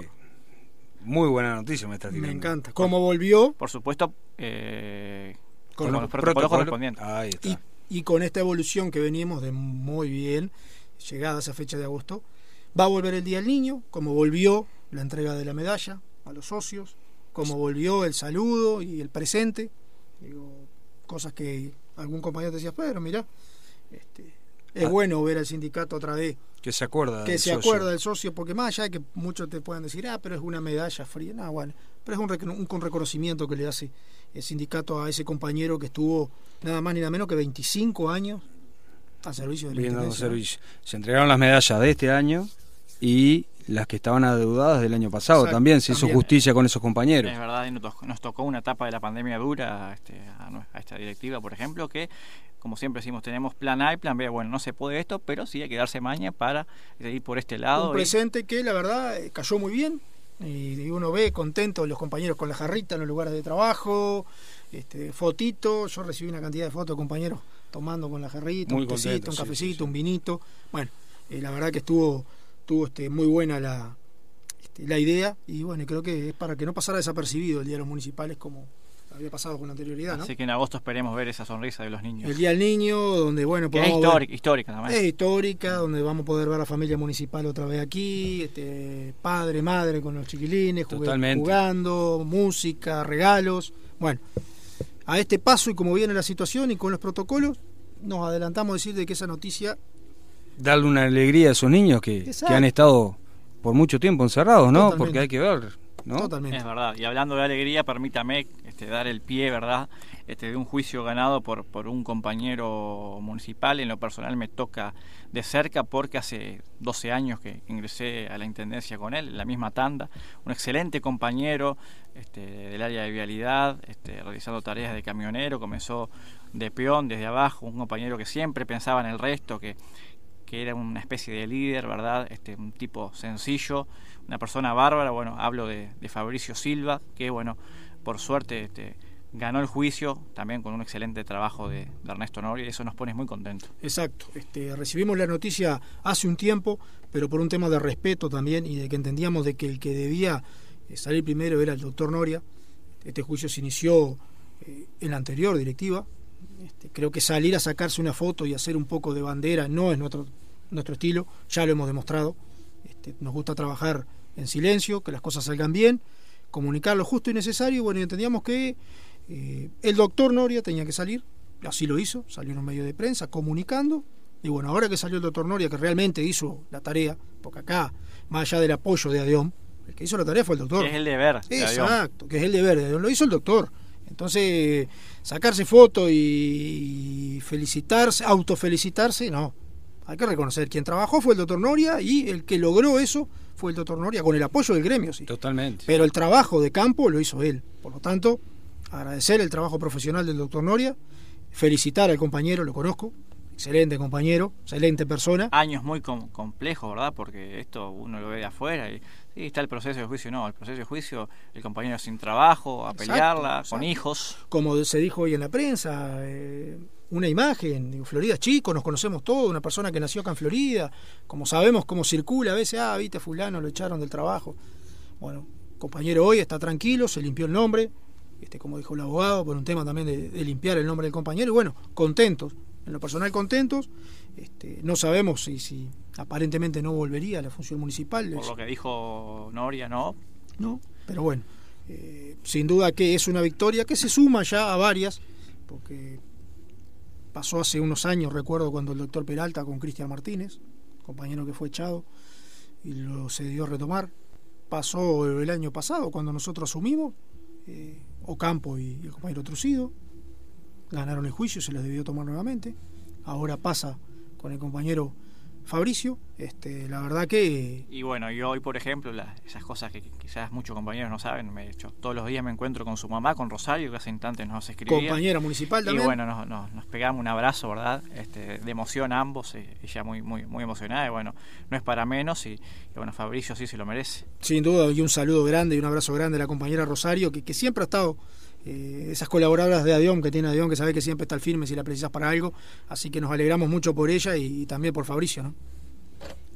muy buena noticia me está me encanta. Como volvió Por supuesto, eh, Con con, los los protocolos correspondientes. Ahí está. y, y con esta evolución que venimos de muy bien, llegada a esa fecha de agosto, va a volver el Día del Niño, como volvió la entrega de la medalla a los socios, como volvió el saludo y el presente, digo, cosas que algún compañero te decía, pero mira, este, es Ah. bueno ver al sindicato otra vez que se acuerda. que del se socio. acuerda del socio, porque más allá de que muchos te puedan decir, ah, pero es una medalla fría, no, bueno, pero es un, recono- un con reconocimiento que le hace el sindicato a ese compañero que estuvo nada más ni nada menos que 25 años al servicio de la brindando Intendencia, ¿no? servicio. Se entregaron las medallas de este año y las que estaban adeudadas del año pasado. Exacto, también se hizo también. justicia con esos compañeros. Es verdad, y nos tocó, nos tocó una etapa de la pandemia dura este, a, a esta directiva, por ejemplo, que, como siempre decimos, tenemos plan A y plan B. Bueno, no se puede esto, pero sí hay que darse maña para ir por este lado. Un y- presente que la verdad eh, cayó muy bien y, uno ve contento los compañeros con la jarrita en los lugares de trabajo, este, fotitos, yo recibí una cantidad de fotos de compañeros tomando con la jarrita, Muy un tecito, contentos, un sí, cafecito, sí, un vinito, bueno, eh, la verdad que estuvo, estuvo este, muy buena la, este, la idea. Y bueno, creo que es para que no pasara desapercibido el Día de los Municipales como había pasado con anterioridad, ¿no? Así que en agosto esperemos ver esa sonrisa de los niños. El Día del Niño, donde bueno, que es ver- histórica, también. es histórica, donde vamos a poder ver a la familia municipal otra vez aquí, este, padre, madre con los chiquilines, Totalmente. jugando, música, regalos. Bueno, a este paso y como viene la situación y con los protocolos, nos adelantamos a decir de que esa noticia, Darle una alegría a esos niños que, han estado por mucho tiempo encerrados, ¿no? Totalmente. Porque hay que ver, ¿no? totalmente. Es verdad. Y hablando de alegría, permítame este, dar el pie, ¿verdad? Este, de un juicio ganado por, por un compañero municipal. En lo personal me toca de cerca porque hace 12 años que ingresé a la intendencia con él, en la misma tanda. Un excelente compañero este, del área de vialidad, este, realizando tareas de camionero. Comenzó de peón desde abajo, un compañero que siempre pensaba en el resto, que que era una especie de líder, ¿verdad? Este, un tipo sencillo, una persona bárbara, bueno, hablo de, de Fabricio Silva, que bueno, por suerte este, ganó el juicio, también con un excelente trabajo de, de Ernesto Noria, y eso nos pone muy contentos. Exacto. Este, recibimos la noticia hace un tiempo, pero por un tema de respeto también y de que entendíamos de que el que debía eh, salir primero era el doctor Noria. Este juicio se inició eh, en la anterior directiva. Este, creo que salir a sacarse una foto y hacer un poco de bandera no es nuestro, nuestro estilo, ya lo hemos demostrado. Este, nos gusta trabajar en silencio, que las cosas salgan bien, comunicar lo justo y necesario. Bueno, y entendíamos que eh, el doctor Noria tenía que salir, así lo hizo, salió en un medio de prensa comunicando. Y bueno, ahora que salió el doctor Noria, que realmente hizo la tarea, porque acá, más allá del apoyo de Adeón, el que hizo la tarea fue el doctor. Que es el deber. de. Exacto, que es el deber, de Adeón, lo hizo el doctor. Entonces, sacarse foto y felicitarse, autofelicitarse, no. Hay que reconocer, quien trabajó fue el doctor Noria y el que logró eso fue el doctor Noria, con el apoyo del gremio, sí. Totalmente. Pero el trabajo de campo lo hizo él. Por lo tanto, agradecer el trabajo profesional del doctor Noria, felicitar al compañero, lo conozco, excelente compañero, excelente persona. Años muy com- complejos, ¿verdad? Porque esto uno lo ve de afuera y sí, está el proceso de juicio, no, el proceso de juicio, el compañero sin trabajo, a Exacto, pelearla, con hijos. Como se dijo hoy en la prensa, eh, una imagen, digo, Florida es chico, nos conocemos todos, una persona que nació acá en Florida, como sabemos cómo circula, a veces, ah, viste, fulano, lo echaron del trabajo. Bueno, compañero hoy está tranquilo, se limpió el nombre, este, como dijo el abogado, por un tema también de, de limpiar el nombre del compañero, y bueno, contentos, en lo personal contentos, este, no sabemos si, si aparentemente no volvería a la función municipal, Por lo que dijo Noria, no. ¿no? Pero bueno, eh, sin duda que es una victoria que se suma ya a varias, porque pasó hace unos años, recuerdo cuando el doctor Peralta con Cristian Martínez, compañero que fue echado, y lo se dio a retomar. Pasó el año pasado cuando nosotros asumimos, eh, Ocampo y el compañero Trucido, ganaron el juicio, se les debió tomar nuevamente. Ahora pasa con el compañero Fabricio. Este, la verdad que Y bueno, yo hoy, por ejemplo, la- esas cosas que, quizás muchos compañeros no saben, me hecho, todos los días me encuentro con su mamá, con Rosario, que hace instantes nos escribía. compañera municipal Y también. bueno, nos, nos, nos pegamos un abrazo, ¿verdad? Este, de emoción a ambos, eh, ella muy, muy, muy emocionada, y bueno, no es para menos, y, y bueno, Fabricio sí se lo merece. Sin duda, y un saludo grande y un abrazo grande a la compañera Rosario, que, que siempre ha estado, eh, esas colaboradoras de Adión que tiene Adión, que sabe que siempre está al firme si la precisas para algo, así que nos alegramos mucho por ella y, y también por Fabricio, ¿no?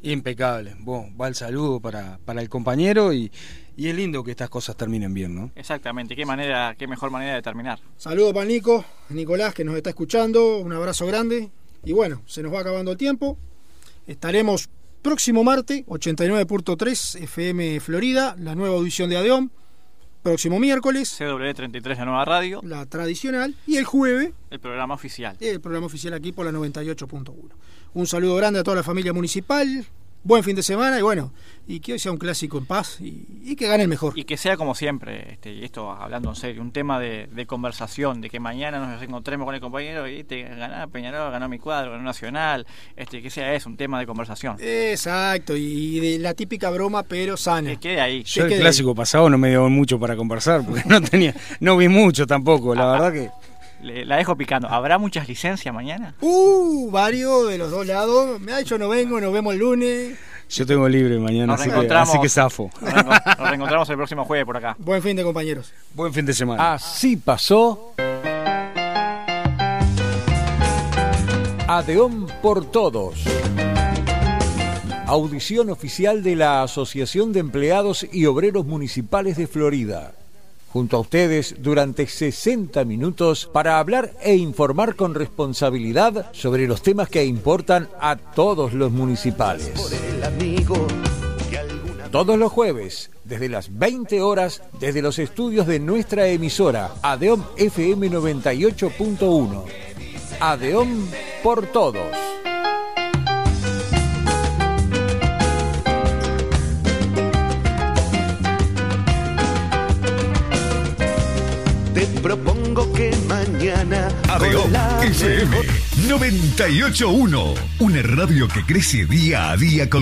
Impecable. Bueno, va el saludo para, para el compañero y, y es lindo que estas cosas terminen bien, ¿no? Exactamente, qué manera, qué mejor manera de terminar. Saludo para Nico, Nicolás, que nos está escuchando, un abrazo grande, y bueno, se nos va acabando el tiempo, estaremos próximo martes, 89.3 FM Florida, la nueva audición de Adión, próximo miércoles, CW33 de Nueva Radio, la tradicional, y el jueves, el programa oficial. el programa oficial aquí por la 98.1. Un saludo grande a toda la familia municipal. Buen fin de semana y bueno, y que hoy sea un clásico en paz y, y que gane el mejor. Y que sea como siempre, este, y esto hablando en serio, un tema de, de conversación, de que mañana nos encontremos con el compañero y te ganá Peñarol, ganó mi cuadro, ganó Nacional, este, que sea eso, un tema de conversación. Exacto, y de la típica broma, pero sana. Que quede ahí. Yo el quede clásico pasado no me dio mucho para conversar, porque (laughs) no tenía, no vi mucho tampoco, la verdad que. Le- la dejo picando. ¿Habrá muchas licencias mañana? Uh, varios de los dos lados. Me ha dicho no vengo, nos vemos el lunes. Yo tengo libre mañana, Nos así que, así que zafo. Nos reenco- nos reencontramos el próximo jueves por acá. Buen fin de compañeros. Buen fin de semana. Así pasó. Adeón por todos. Audición oficial de la Asociación de Empleados y Obreros Municipales de Florida. Junto a ustedes durante 60 minutos para hablar e informar con responsabilidad sobre los temas que importan a todos los municipales. Todos los jueves, desde las 20 horas, desde los estudios de nuestra emisora, Adeom FM 98.1. Adeom por todos. Propongo que mañana la FM mejor 981. Una radio que crece día a día con